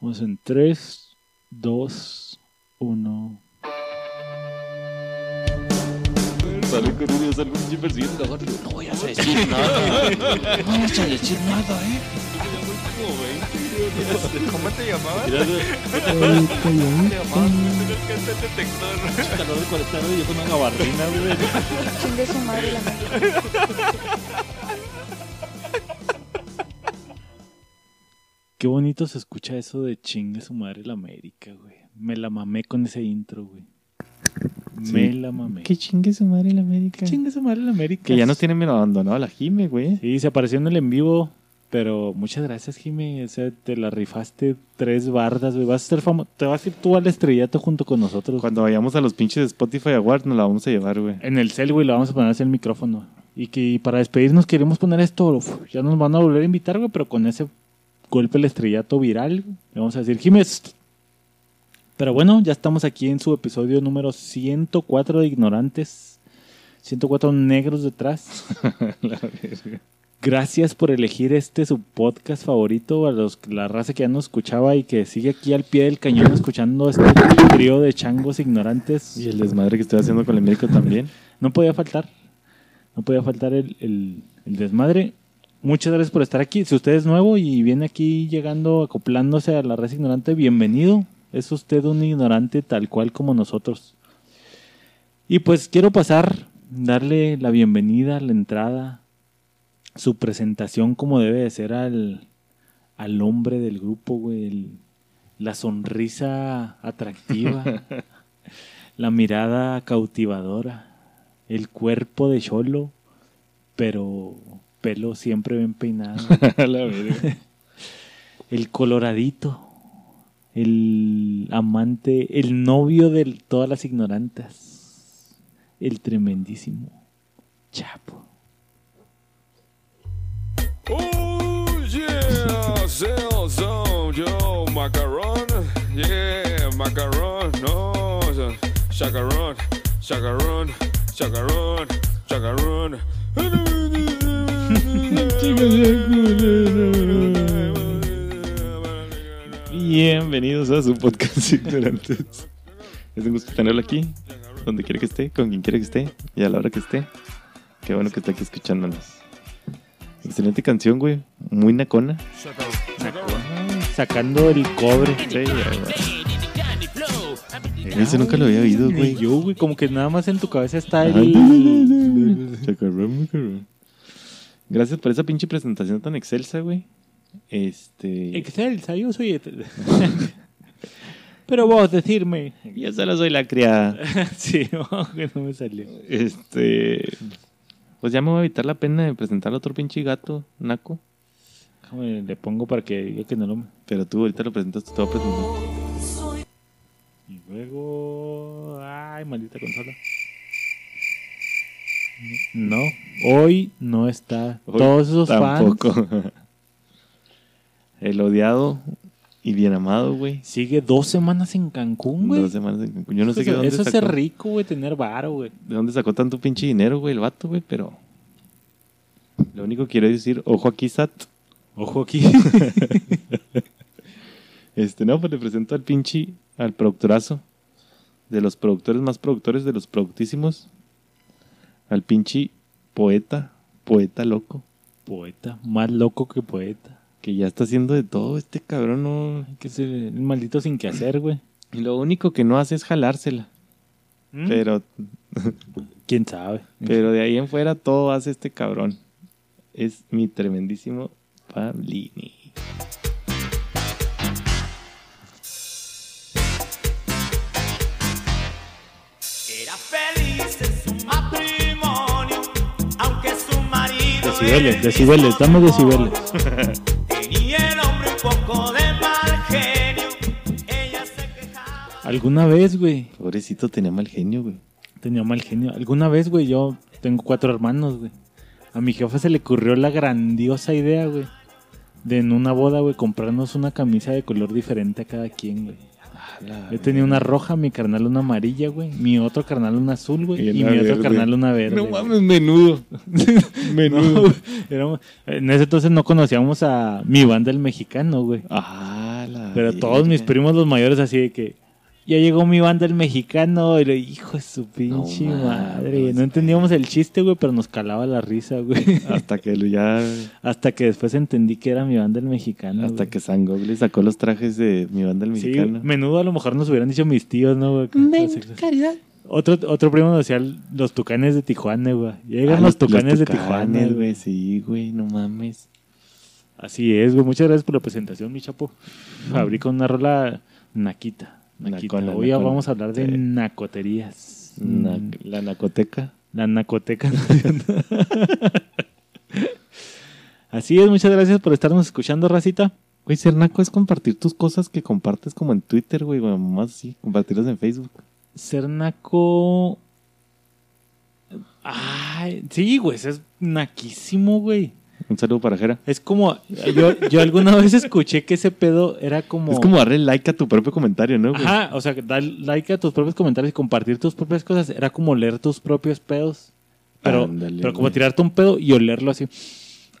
Vamos en 3, 2, 1. Sale con un sale un pinche persiguiendo la barra. No voy a decir nada. No voy a decir nada, eh. ¿Cómo te llamabas? Güey, Te llamabas el detector. calor de 40 grados y yo con una gabardina, güey. Chingue su madre la madre. Qué bonito se escucha eso de chingue su madre la América, güey. Me la mamé con ese intro, güey. Me la mamé. Que chingue su madre la América. chingue su madre la América? Que ya nos tienen abandonado la Jime, güey. Sí, se apareció en el en vivo. Pero muchas gracias, Jimmy. O sea, te la rifaste tres bardas, güey. Vas a ser famoso. Te vas a ir tú al estrellato junto con nosotros. Cuando vayamos a los pinches Spotify Awards nos la vamos a llevar, güey. En el cel, güey, le vamos a poner así el micrófono. Y que para despedirnos queremos poner esto. uf, ya nos van a volver a invitar, güey, pero con ese golpe el estrellato viral, le vamos a decir, Jiménez. Pero bueno, ya estamos aquí en su episodio número 104 de Ignorantes. 104 negros detrás. Gracias por elegir este su podcast favorito a los la raza que ya nos escuchaba y que sigue aquí al pie del cañón escuchando este trío de changos ignorantes. Y el desmadre que estoy haciendo con el médico también. No podía faltar. No podía faltar el, el- el desmadre. Muchas gracias por estar aquí. Si usted es nuevo y viene aquí llegando, acoplándose a la red ignorante, bienvenido. Es usted un ignorante tal cual como nosotros. Y pues quiero pasar, darle la bienvenida, la entrada, su presentación como debe de ser al, al hombre del grupo, güey. el- la sonrisa atractiva, la mirada cautivadora, el cuerpo de cholo, pero pelo siempre bien peinado. la el coloradito, el amante, el novio de todas las ignorantas, el tremendísimo Chapo. Oh yeah, yo macaron, yeah macaron, no chacarón, chacarón, chacarón, chacarón. Bienvenidos a su podcast Ignorantes. Es un gusto tenerlo aquí, donde quiera que esté, con quien quiera que esté y a la hora que esté. Qué bueno que está aquí escuchándonos. Excelente canción, güey. Muy nacona. Sacando el cobre. Sí, Ese nunca lo había oído, güey. yo, güey, como que nada más en tu cabeza está el... Chacarrón. Gracias por esa pinche presentación tan excelsa, güey. Este. Excelsa, yo soy... Pero vos decirme... Yo solo soy la criada. sí, que no me salió. Este. Pues ya me voy a evitar la pena de presentar a otro pinche gato, Naco. Déjame, le pongo para que diga que no lo... Pero tú ahorita lo presentas, tú te voy a presentar. Y luego... Ay, maldita consola. No, hoy no está. Hoy Todos esos fans. Tampoco. El odiado y bien amado, güey. Sigue dos semanas en Cancún, güey. Dos semanas en Cancún. Yo no sé qué dónde eso es sacó, ser rico, güey, tener varo, güey. de dónde sacó tanto pinche dinero, güey, el vato, güey, pero. Lo único que quiero decir, ojo aquí, Sat. Ojo aquí. Este, no, pues le presento al pinche, al productorazo. De los productores más productores, de los productísimos. Al pinche poeta, poeta loco. poeta, más loco que poeta. Que ya está haciendo de todo este cabrón, no. Hay que ser el maldito sin que hacer, güey. Y lo único que no hace es jalársela. ¿Mm? Pero, ¿Quién sabe? pero de ahí en fuera todo hace este cabrón. Es mi tremendísimo Pablini. Decibeles, decibeles, dame decibeles. tenía el hombre un poco de mal genio. Ella se quejaba. ¿Alguna vez, güey? Pobrecito tenía mal genio, güey. Tenía mal genio. ¿Alguna vez, güey? Yo tengo cuatro hermanos, güey. A mi jefa se le ocurrió la grandiosa idea, güey. De en una boda, güey, comprarnos una camisa de color diferente a cada quien, güey. Yo tenía una roja, mi carnal una amarilla, güey. Mi otro carnal una azul, güey. Y mi otro carnal una verde. No mames, menudo. menudo. No, éramos- en ese entonces no conocíamos a mi banda el mexicano, güey. Ah, la Pero todos mis primos, los mayores, así de que. Ya llegó mi banda el mexicano. Y le hijo de su pinche No madre, mames, No entendíamos el chiste, güey, pero nos calaba la risa, güey. Hasta que ya. Hasta que después entendí que era mi banda el mexicano. Hasta güey. que San Google sacó los trajes de mi banda el Sí, mexicano. menudo a lo mejor nos hubieran dicho mis tíos, ¿no, güey? Así- Otro, otro primo nos decía los tucanes de Tijuana, güey. Llegan Ah, los tucanes de tucanes, Tijuana, güey. güey. Sí, güey, no mames. Así es, güey. Muchas gracias por la presentación, mi chapo. Abrí con una rola naquita. Nacona, Hoy nacona. vamos a hablar de Sí. nacoterías. Na- Mm, la nacoteca. La nacoteca. Así es, muchas gracias por estarnos escuchando, racita. Güey, ser naco es compartir tus cosas que compartes como en Twitter, güey, o más así, compartirlas en Facebook. Ser naco. Ay, sí, güey, es naquísimo, güey. Un saludo para Jera. Es como, yo, yo alguna vez escuché que ese pedo era como... Es como darle like a tu propio comentario, ¿no, güey? Ajá, o sea, dar like a tus propios comentarios y compartir tus propias cosas era como leer tus propios pedos. Pero, Ándale, pero como tirarte un pedo y olerlo así.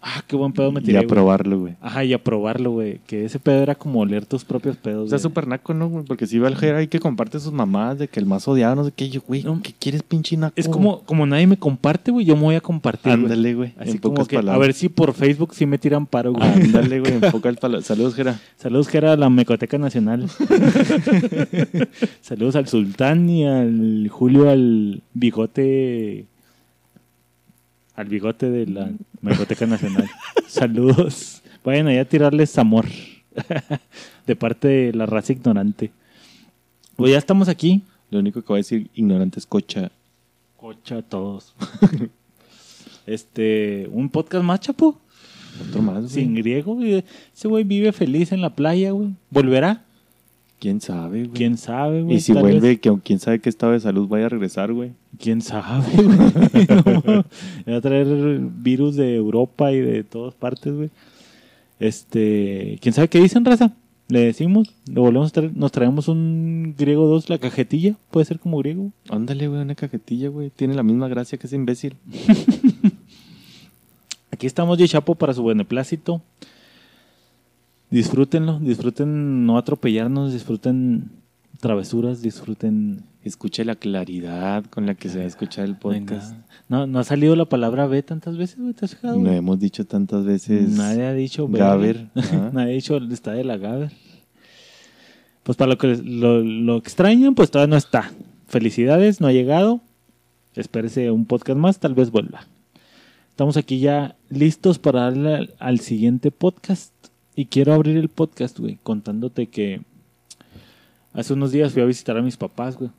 Ah, qué buen pedo me y tiré. a güey. probarlo, güey. Ajá, y a probarlo, güey. Que ese pedo era como oler tus propios pedos. O sea, güey. súper naco, ¿no, güey? Porque si va el Jera ahí que comparte sus mamadas de que el más odiado, no sé qué, yo, güey, No. ¿qué quieres, pinche naco? Es como, como nadie me comparte, güey, yo me voy a compartir. Ándale, güey, Así en como pocas que, a palabras. ver si por Facebook sí me tiran paro, güey. Ándale, güey, enfoca el palo. Saludos, Jera. Saludos, que era la Mecoteca Nacional. Saludos al Sultán y al Julio, al bigote. Al bigote de la Mecoteca Nacional. Saludos. Vayan allá a tirarles amor. de parte de la raza ignorante. Pues ya estamos aquí. Lo único que voy a decir, ignorante es cocha. Cocha a todos. este, un podcast más, chapo. Otro más, güey. Sin griego, güey. Ese güey vive feliz en la playa, güey. ¿Volverá? ¿Quién sabe, güey? ¿Quién sabe, güey? Y si vuelve, vez- que quién sabe qué estado de salud vaya a regresar, güey. ¿Quién sabe, güey? No, va a traer virus de Europa y de todas partes, güey. Este, ¿quién sabe qué dicen, raza? Le decimos, le volvemos a traer, nos traemos un griego 2, la cajetilla, puede ser como griego. Ándale, güey, una cajetilla, güey. Tiene la misma gracia que ese imbécil. Aquí estamos de Chapo para su beneplácito. Disfrútenlo, disfruten no atropellarnos, disfruten travesuras, disfruten Escuche la claridad con la que se va a escuchar el podcast. No, no ha salido la palabra B tantas veces, güey, ¿te has fijado? No hemos dicho tantas veces. Nadie ha dicho B. Gaber. ajá. Nadie ha dicho está de la Gaber. Pues para lo que lo, lo extrañan, pues todavía no está. Felicidades, no ha llegado. Espérese un podcast más, tal vez vuelva. Estamos aquí ya listos para darle al, al siguiente podcast. Y quiero abrir el podcast, güey, contándote que hace unos días fui a visitar a mis papás, güey.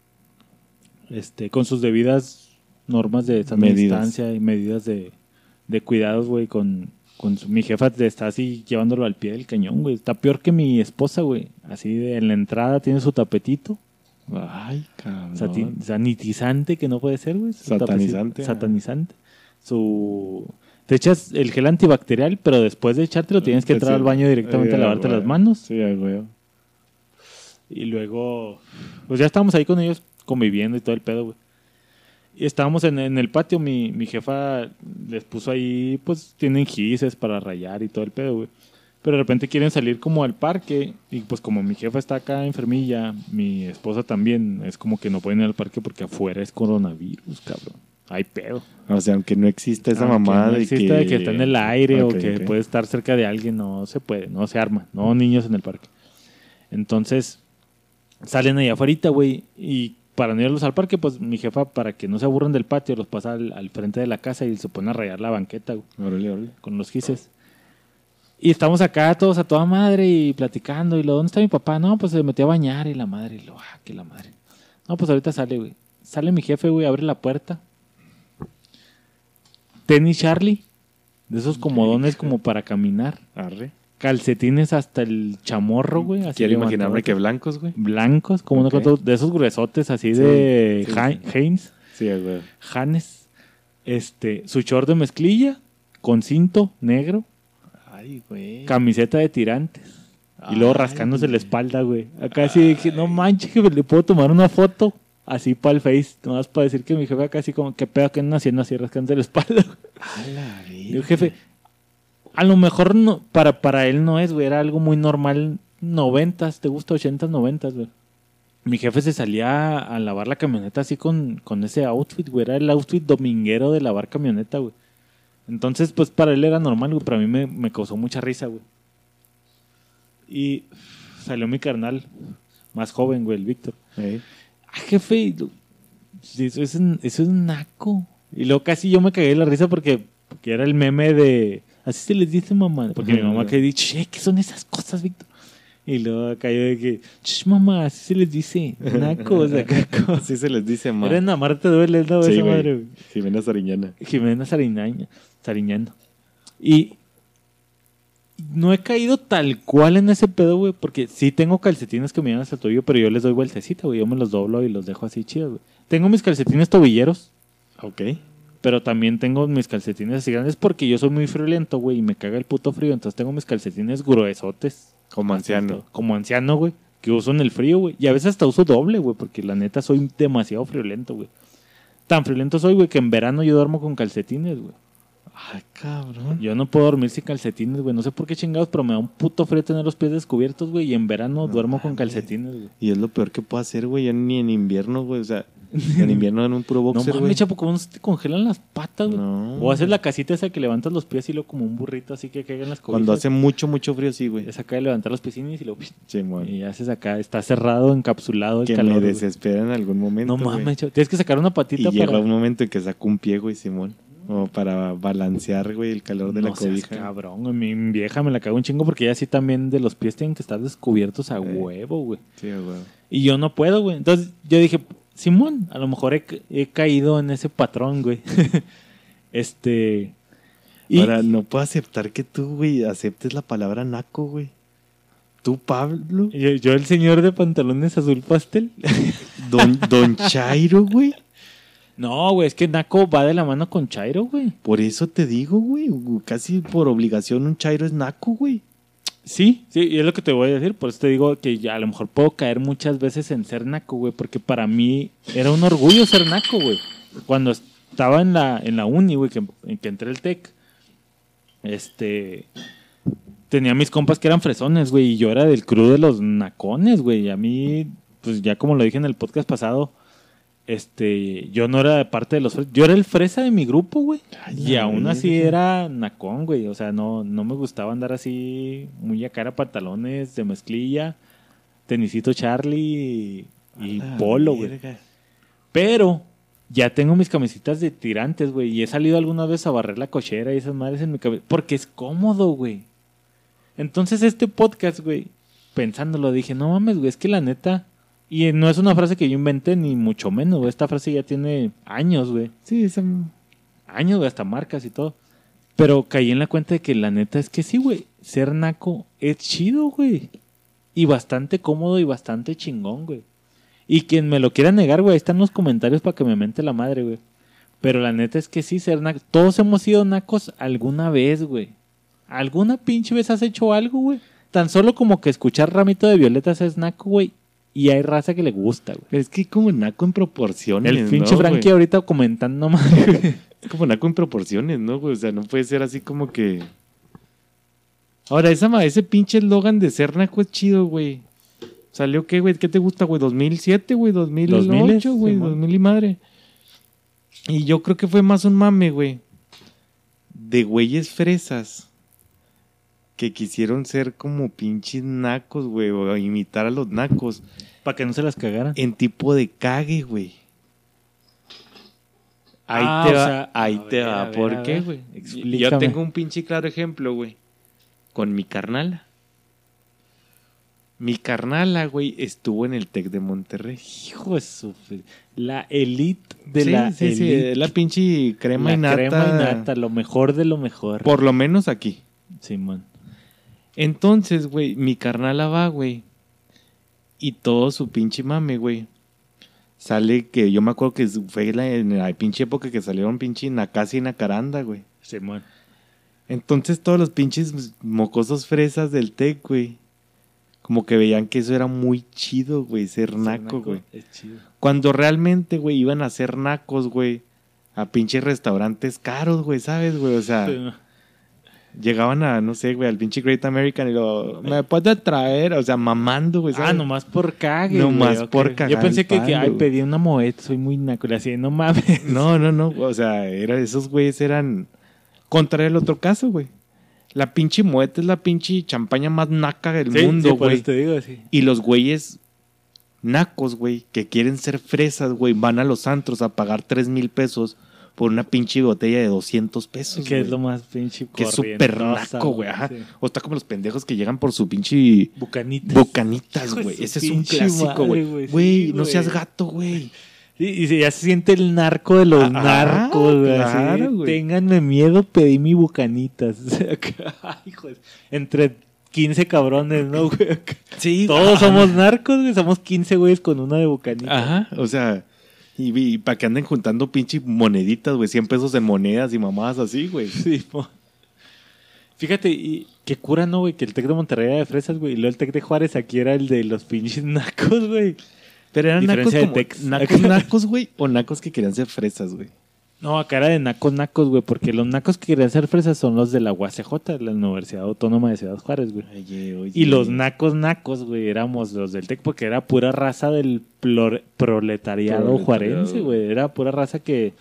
Este, con sus debidas normas de distancia y medidas de, de cuidados, güey, con, con su- mi jefa te está así llevándolo al pie del cañón, güey. Está peor que mi esposa, güey. Así de en la entrada tiene su tapetito. Ay, cabrón. Sati- sanitizante que no puede ser, güey. Satanizante, tapecito-. Satanizante. Su... Te echas el gel antibacterial, pero después de echártelo tienes que entrar Sí. al baño directamente a lavarte güey. las manos. Sí, güey. Y luego, pues ya estábamos ahí con ellos conviviendo y todo el pedo, güey. Y estábamos en, en el patio, mi, mi jefa les puso ahí, pues tienen gises para rayar y todo el pedo, güey. Pero de repente quieren salir como al parque y pues como mi jefa está acá enfermilla, mi esposa también, es como que no pueden ir al parque porque afuera es coronavirus, cabrón. Hay pedo. O sea, aunque no existe esa Aunque mamada no de exista que... de que está en el aire o que puede estar cerca de alguien, no se puede, no se arma, no niños en el parque. Entonces, salen allá afuera, güey, y para no irlos al parque, pues mi jefa, para que no se aburran del patio, los pasa al, al frente de la casa y se pone a rayar la banqueta, güey, con los gises. Y estamos acá todos a toda madre y platicando. Y lo, ¿dónde está mi papá? No, pues se metió a bañar y la madre. Y lo, ah, que la madre. No, pues ahorita sale, güey. Sale mi jefe, güey, abre la puerta. Tenis Charlie. De esos comodones como para caminar. Arre. Calcetines hasta el chamorro, güey. así Quiero imaginarme que blancos, güey. Blancos, como Ok. unos cuantos- de esos gruesotes así Sí, de sí, sí. Güey. Hanes. Este, su short de mezclilla. Con cinto negro. Ay, güey. Camiseta de tirantes. Y luego rascándose la espalda, güey. Acá sí dije, no manches, que le puedo tomar una foto así para el face. Nomás para decir que mi jefe acá así como, qué pedo que andan haciendo así rascándose la espalda. A la Y el jefe, a lo mejor no, para, para él no es, güey. Era algo muy normal noventas, ¿te gusta? Ochentas, noventas, güey. Mi jefe se salía a lavar la camioneta así con, con ese outfit, güey. Era el outfit dominguero de lavar camioneta, güey. Entonces, pues para él era normal, güey. Pero a mí me, me causó mucha risa, güey. Y salió mi carnal, más joven, güey, el Víctor. Eh, Ah, jefe, eso es, un- eso es un naco. Y luego casi yo me cagué de la risa porque, porque era el meme de. Así se les dice mamá. Porque mi mamá que dice, che, ¿qué son esas cosas, Víctor? Y luego cayó de que, ch, mamá, así se les dice. Nacos, acá. como- Así se les dice, ma. Era en Amarte duele, ¿no? Sí, Esa madre, güey. Jimena Sariñana. Jimena Sariñaña, Sariñando. Y no he caído tal cual en ese pedo, güey, porque sí tengo calcetines que me llegan hasta el tobillo, pero yo les doy vueltecita, güey. Yo me los doblo y los dejo así chidos, güey. Tengo mis calcetines tobilleros, Ok. pero también tengo mis calcetines así grandes porque yo soy muy friolento, güey, y me caga el puto frío. Entonces tengo mis calcetines gruesotes. Como anciano. Como anciano, güey, que uso en el frío, güey. Y a veces hasta uso doble, güey, porque la neta soy demasiado friolento, güey. Tan friolento soy, güey, que en verano yo duermo con calcetines, güey. Ay, cabrón. Yo no puedo dormir sin calcetines, güey. No sé por qué chingados, pero me da un puto frío tener los pies descubiertos, güey. Y en verano duermo con calcetines, güey. Y es lo peor que puedo hacer, güey. Ya ni en invierno, güey. O sea, en invierno en un puro No boxer, güey. mames, chapo, ¿cómo no se te congelan las patas, güey? No. O haces la casita esa que levantas los pies y lo como un burrito, así que caigan las cobijas. Cuando hace mucho, mucho frío, sí, güey. Es acá de levantar los piecines y lo... Simón. Y haces acá, está cerrado, encapsulado el Que calor. me güey. desespera en algún momento. No mames, chapo. Tienes que sacar una Y patita llega para... un momento en que saco un pie, güey, Simón. Como para balancear, güey, el calor de la no seas cobija. cabrón, güey. Mi vieja me la cago un chingo porque ella sí también de los pies tienen que estar descubiertos a Eh. huevo, güey. Sí, güey. Y yo no puedo, güey. Entonces yo dije, Simón, a lo mejor he, he caído en ese patrón, güey. este. Y Ahora, no puedo aceptar que tú, güey, aceptes la palabra naco, güey. Tú, Pablo, yo, yo, el señor de pantalones azul pastel. Don, don Chairo, güey. No, güey, es que Naco va de la mano con Chairo, güey. Por eso te digo, güey. Casi por obligación un Chairo es naco, güey. Sí, sí, y es lo que te voy a decir. Por eso te digo que ya a lo mejor puedo caer muchas veces en ser Naco, güey. Porque para mí era un orgullo ser Naco, güey. Cuando estaba en la, en la uni, güey, que, en que entré al TEC, este. Tenía mis compas que eran fresones, güey, y yo era del crew de los nacones, güey. Y a mí, pues ya como lo dije en el podcast pasado, este, yo no era parte de los Yo era el fresa de mi grupo, güey. Y aún así era nacón, güey. O sea, no, no me gustaba andar así muy a cara pantalones de mezclilla, tenisito Charlie y, polo, güey. Pero ya tengo mis camisitas de tirantes, güey. Y he salido alguna vez a barrer la cochera y esas madres en mi cabeza. Porque es cómodo, güey. Entonces este podcast, güey, pensándolo, dije, no mames, güey, es que la neta... Y no es una frase que yo inventé, ni mucho menos, güey. Esta frase ya tiene años, güey. Sí, esa... Años, güey, hasta marcas y todo. Pero caí en la cuenta de que la neta es que sí, güey. Ser naco es chido, güey. Y bastante cómodo y bastante chingón, güey. Y quien me lo quiera negar, güey, ahí están los comentarios para que me mente la madre, güey. Pero la neta es que sí, ser naco. Todos hemos sido nacos alguna vez, güey. ¿Alguna pinche vez has hecho algo, güey? Tan solo como que escuchar Ramito de Violetas es naco, güey. Y hay raza que le gusta, güey. Pero es que como naco en proporciones, El pinche ¿no, Frankie ahorita comentando. Es como naco en proporciones, ¿no, güey? O sea, no puede ser así como que... Ahora, esa, ese pinche eslogan de ser naco es chido, güey. ¿Salió qué, güey? ¿Qué te gusta, güey? ¿2007, güey? ¿2008, 2000, güey? Simón. 2000 y madre. Y yo creo que fue más un mame, güey. De güeyes fresas. Que quisieron ser como pinches nacos, güey. O imitar a los nacos. Para que no se las cagaran. En tipo de cague, güey. Ahí Ah, te o va, sea, ahí te ver, va. ver, ¿Por qué, güey? Yo tengo un pinche claro ejemplo, güey. Con mi carnala. Mi carnala, güey, estuvo en el TEC de Monterrey. Hijo de su... La elite de sí, la sí, sí, elite. la pinche crema La y nata. crema y nata, lo mejor de lo mejor. Por lo menos aquí. Simón. Entonces, güey, mi carnala va, güey. Y todo su pinche mame, güey. Sale que yo me acuerdo que fue la, en la pinche época que salieron pinche Nakasi y Nacaranda, güey. Simón. Entonces todos los pinches mocosos fresas del TEC, güey. Como que veían que eso era muy chido, güey, ser naco, güey. Es chido. Cuando realmente, güey, iban a ser nacos, güey. A pinches restaurantes caros, güey, ¿sabes, güey? O sea, Sí, no. Llegaban a, no sé, güey, al pinche Great American y lo, ¿me puede traer? O sea, mamando, güey. Ah, nomás por cague. Nomás güey, por cagar Yo pensé que, que, ay, pedí una moeta, soy muy naco. Hacía, no mames. No, no, no. O sea, era, esos güeyes eran contra el otro caso, güey. La pinche mueta es la pinche champaña más naca del Sí, mundo, sí, por güey. eso te digo así. Y los güeyes nacos, güey, que quieren ser fresas, güey, van a los antros a pagar 3 mil pesos por una pinche botella de 200 pesos. Que es lo más pinche Que es súper naco, güey. ajá. sí. O está como los pendejos que llegan por su pinche Bucanitas. de güey. Ese es un clásico, güey. güey. Sí, no seas gato, güey. Y ya se siente el narco de los Ah, narcos, güey. claro, güey. Ténganme miedo, pedí mi bucanitas. Ay, hijo de- Entre 15 cabrones, ¿no, güey? Sí, Todos somos narcos, güey. Somos 15 güeyes con una de bucanitas. Ajá, o sea, y, para que anden juntando pinche moneditas, güey, 100 pesos en monedas y mamadas así, güey. Sí, po. Fíjate, y qué cura, ¿no, güey? Que el Tec de Monterrey era de fresas, güey. Y luego el Tec de Juárez aquí era el de los pinches nacos, güey. Pero eran nacos Diferencia de como, nacos, nacos, güey, o nacos que querían ser fresas, güey. No, acá era de nacos, nacos, güey. Porque los nacos que querían ser fresas son los de la UACJ, la Universidad Autónoma de Ciudad Juárez, güey. Oye, oye. Y los nacos, nacos, güey, éramos los del TEC porque era pura raza del plor- proletariado, Proletariado. juarense, güey. Era pura raza que,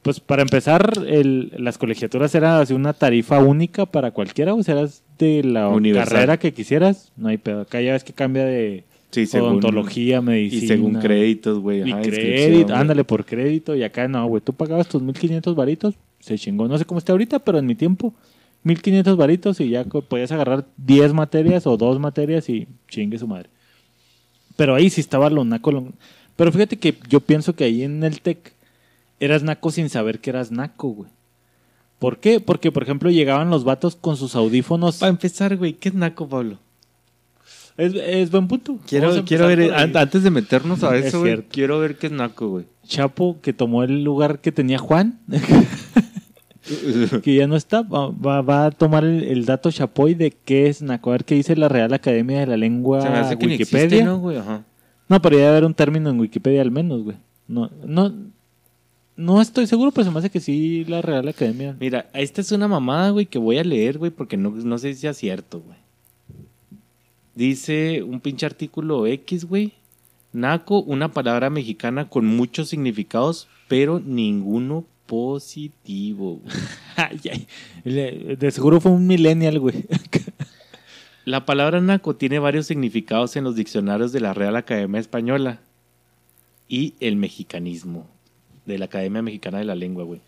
pues para empezar, el, las colegiaturas era así una tarifa única para cualquiera, o sea, eras de la Universal. carrera que quisieras, no hay pedo. Acá ya ves que cambia de Sí, según- odontología, medicina. Y según créditos, güey. Y crédito, ándale por crédito. Y acá no, güey, tú pagabas tus 1500 varitos, se chingó. No sé cómo está ahorita, pero en mi tiempo, 1500 varitos y ya podías agarrar 10 materias o dos materias y chingue su madre. Pero ahí sí estaba lo naco. lo- Pero fíjate que yo pienso que ahí en el TEC eras naco sin saber que eras naco, güey. ¿Por qué? Porque, por ejemplo, llegaban los vatos con sus audífonos. Para empezar, güey, ¿qué es naco, Pablo? Es, es buen punto. Quiero, quiero ver, antes de meternos a Es eso, güey, quiero ver qué es naco, güey. Chapo que tomó el lugar que tenía Juan, que ya no está, va, va- a tomar el, el dato Chapoy de qué es Naco, a ver qué dice la Real Academia de la Lengua Se me hace que ni Wikipedia. existe, ¿no, güey? Ajá. No, pero debe haber un término en Wikipedia al menos, güey. No, no, no estoy seguro, pero se me hace que sí la Real Academia. Mira, esta es una mamada, güey, que voy a leer, güey, porque no, no sé si sea cierto, güey. Dice un pinche artículo X, güey. Naco, una palabra mexicana con muchos significados, pero ninguno positivo. De seguro fue un millennial, güey. La palabra naco tiene varios significados en los diccionarios de la Real Academia Española y el mexicanismo, de la Academia Mexicana de la Lengua, güey.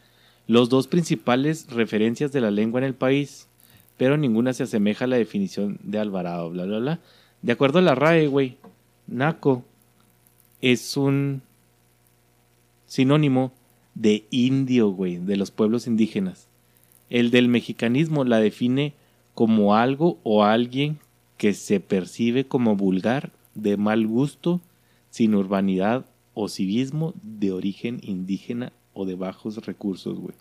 Los dos principales referencias de la lengua en el país, pero ninguna se asemeja a la definición de Alvarado, bla, bla, bla. De acuerdo a la RAE, güey, naco es un sinónimo de indio, güey, de los pueblos indígenas. El del mexicanismo la define como algo o alguien que se percibe como vulgar, de mal gusto, sin urbanidad o civismo, de origen indígena o de bajos recursos, güey.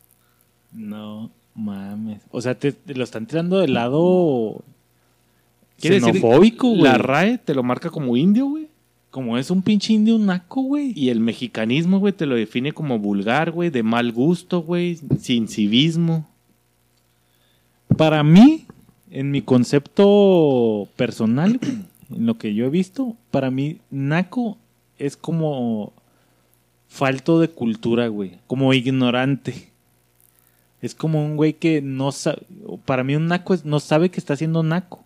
No mames. O sea, te, te lo están tirando del lado xenofóbico, güey. La RAE te lo marca como indio, güey. Como es un pinche indio un naco, güey. Y el mexicanismo, güey, te lo define como vulgar, güey, de mal gusto, güey, sin civismo. Para mí, en mi concepto personal, güey, en lo que yo he visto, para mí, naco es como falto de cultura, güey. Como ignorante. Es como un güey que no sabe. Para mí, un naco es, no sabe que está haciendo naco.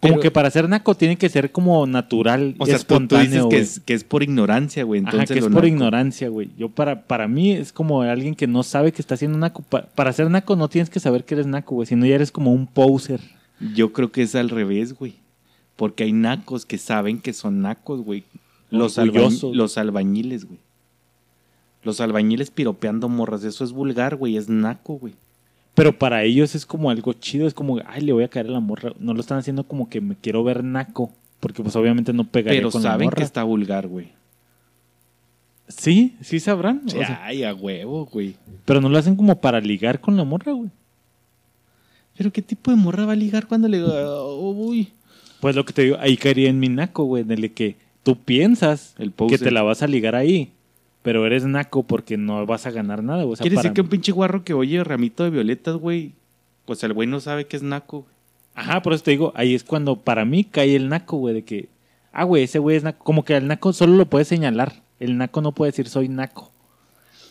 Como Pero- que para ser naco tiene que ser como natural, O sea, tú- tú, espontáneo. dices que es, que es por ignorancia, güey. Ajá, Entonces que es por naco- ignorancia, güey. Yo para, para mí es como alguien que no sabe que está haciendo naco. Pa- para ser naco no tienes que saber que eres naco, güey. Sino ya eres como un poser. Yo creo que es al revés, güey. Porque hay nacos que saben que son nacos, güey. Los, alba- los albañiles, güey. Los albañiles piropeando morras. Eso es vulgar, güey. Es naco, güey. Pero para ellos es como algo chido. Es como, ay, le voy a caer a la morra. No lo están haciendo como que me quiero ver naco. Porque pues obviamente no pegaría Pero con la saben morra. que está vulgar, güey. Sí, sí sabrán. o sea, Ay, a huevo, güey. pero no lo hacen como para ligar con la morra, güey. Pero ¿qué tipo de morra va a ligar cuando le "Oh, uy? Pues lo que te digo, ahí caería en mi naco, güey. En el que tú piensas El que te la vas a ligar ahí. Pero eres naco porque no vas a ganar nada. O sea, Quiere para- decir que un pinche guarro que oye ramito de violetas, güey, Pues el güey no sabe que es naco, güey. Ajá, por eso te digo, ahí es cuando para mí cae el naco, güey, de que, ah, güey, ese güey es naco. Como que el naco solo lo puede señalar. El naco no puede decir soy naco.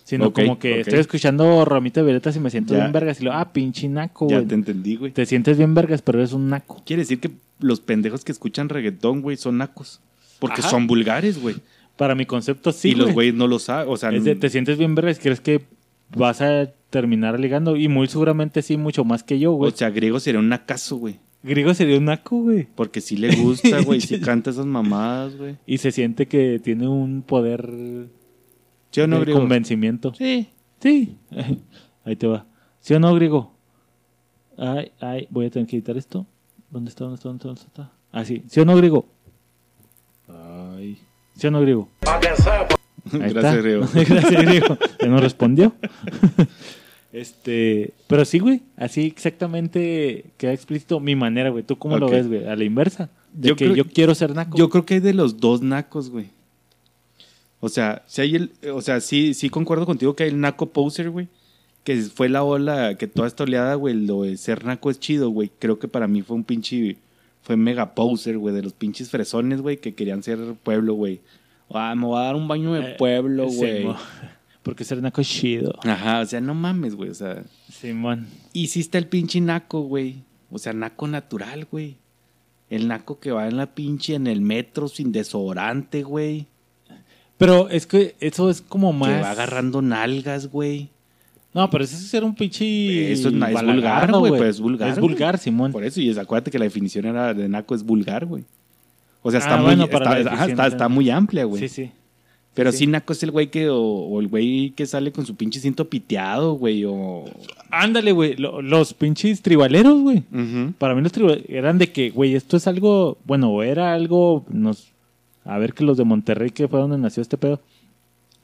Sino como que estoy escuchando Ramito de Violetas y me siento Ya. bien vergas. Y lo, ah, pinche naco, Ya güey. te entendí, güey. Te sientes bien vergas, pero eres un naco. Quiere decir que los pendejos que escuchan reggaetón, güey, son nacos. Porque Ajá. son vulgares, güey. Para mi concepto, sí. y los güey. güeyes no lo saben. O sea, Es de, te sientes bien vergas, crees que vas a terminar ligando. Y muy seguramente sí, mucho más que yo, güey. o sea, griego sería un nacazo, güey. Griego sería un naco, güey. Porque sí le gusta, güey. sí canta esas mamadas, güey. Y se siente que tiene un poder ¿Sí o no, de griego? convencimiento. Sí. Sí. Ahí te va. ¿Sí o no, griego? Ay, ay, voy a tener que editar esto. ¿Dónde está? ¿Dónde está? ¿Dónde está? ¿Dónde está? Ah, sí. ¿Sí o no, griego? ¿Sí o no, griego? Gracias, griego. Gracias, griego. Ya no respondió. este, pero sí, güey. Así exactamente queda explícito mi manera, güey. ¿Tú cómo lo ves, güey? A la inversa. De Yo que creo- yo quiero ser naco. Yo creo que hay de los dos nacos, güey. O sea, si hay el, o sea, sí, sí concuerdo contigo que hay el naco poser, güey. Que fue la ola, que toda esta oleada, güey, lo de ser naco es chido, güey. Creo que para mí fue un pinche, fue mega poser, güey, de los pinches fresones, güey, que querían ser pueblo, güey. Ah, me voy a dar un baño de Eh, pueblo, güey. Porque ser naco es chido. Ajá, o sea, no mames, güey, o sea. Simón. Y sí está el pinche naco, güey. O sea, naco natural, güey. El naco que va en la pinche en el metro sin desodorante, güey. Pero es que eso es como más. Que va agarrando nalgas, güey. No, pero eso es ser un pinche. Eso es, na- es vulgar, güey, pero es vulgar. Es vulgar, Simón. Por eso, y es, acuérdate que la definición era de naco es vulgar, güey. O sea, está, Ah, bueno, está, muy amplia, güey. Sí, sí. Pero sí. sí, naco es el güey que, o, o el güey que sale con su pinche cinto piteado, güey, o... Ándale, güey. lo- los pinches tribaleros, güey. Para mí los tribaleros eran de que, güey, esto es algo. Bueno, era algo. Nos, a ver que los de Monterrey, que fue donde nació este pedo.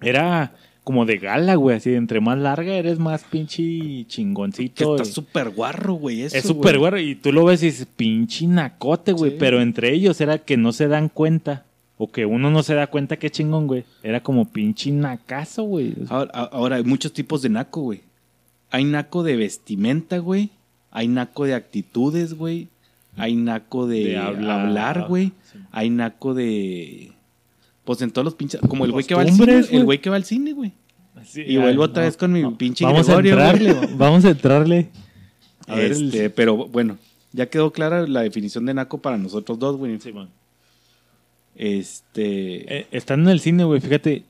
Era como de gala, güey. Así, entre más larga eres más pinche Que chingoncito. está y- súper guarro, güey, eso, Es súper güero y tú lo ves y dices, pinche nacote, güey. Sí. Pero entre ellos era que no se dan cuenta. O que uno no se da cuenta qué chingón, güey. Era como pinche nacazo, güey. Ahora, hay muchos tipos de naco, güey. Hay naco de vestimenta, güey. Hay naco de actitudes, güey. Hay naco de, De hablar. hablar, güey. Sí. Hay naco de... Pues en todos los pinches... Como el güey que va al cine. El güey que va al cine, güey. Sí, Y vuelvo otra vez con mi pinche Vamos Gregorio, a güey. entrarle, vamos a entrarle. A ver, el- Este, Pero bueno, ya quedó clara la definición de naco para nosotros dos, güey. Simón. Este... Eh, estando en el cine, güey, fíjate.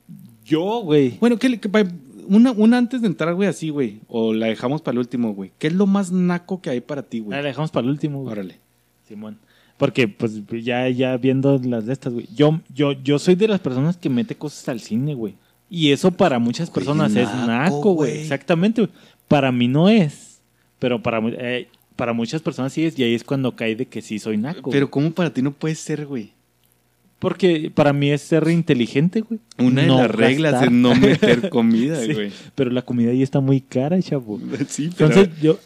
Yo, güey. Bueno, ¿qué, le- qué pa- una, una antes de entrar, güey, así, güey. O la dejamos para el último, güey. ¿Qué es lo más naco que hay para ti, Ah, güey? la dejamos para el último, güey. Órale. Simón. Porque, pues, ya, ya viendo las de estas, güey. Yo, yo, yo soy de las personas que mete cosas al cine, güey. Y eso para muchas Güey, personas es naco, güey. Exactamente, güey. Para mí no es. Pero para, eh, para muchas personas sí es. Y ahí es cuando cae de que sí soy naco. Pero ¿cómo para ti no puede ser, güey? Porque para mí es ser inteligente, güey. Una de No las reglas gastar. es no meter comida, Sí, güey. Pero la comida ahí está muy cara, chavo. Sí, pero... Entonces yo...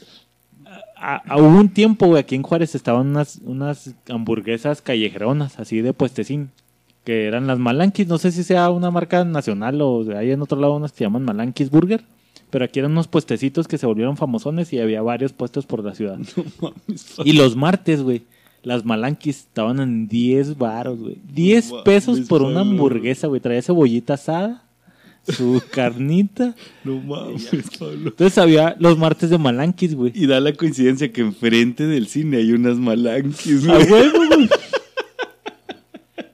a- a- hubo un tiempo, güey, aquí en Juárez estaban unas, unas hamburguesas callejeronas, así de puestecín, que eran las Malanquis. No sé si sea una marca nacional o hay en otro lado unas que se llaman Malanquis Burger. Pero aquí eran unos puestecitos que se volvieron famosones y había varios puestos por la ciudad. Y los martes, güey, las Malanquis estaban en 10 varos, güey. 10 mames, pesos por una hamburguesa, güey. Traía cebollita asada, su carnita. No mames, Pablo. Entonces había los martes de Malanquis, güey. Y da la coincidencia que enfrente del cine hay unas malanquis, A güey. huevo, güey.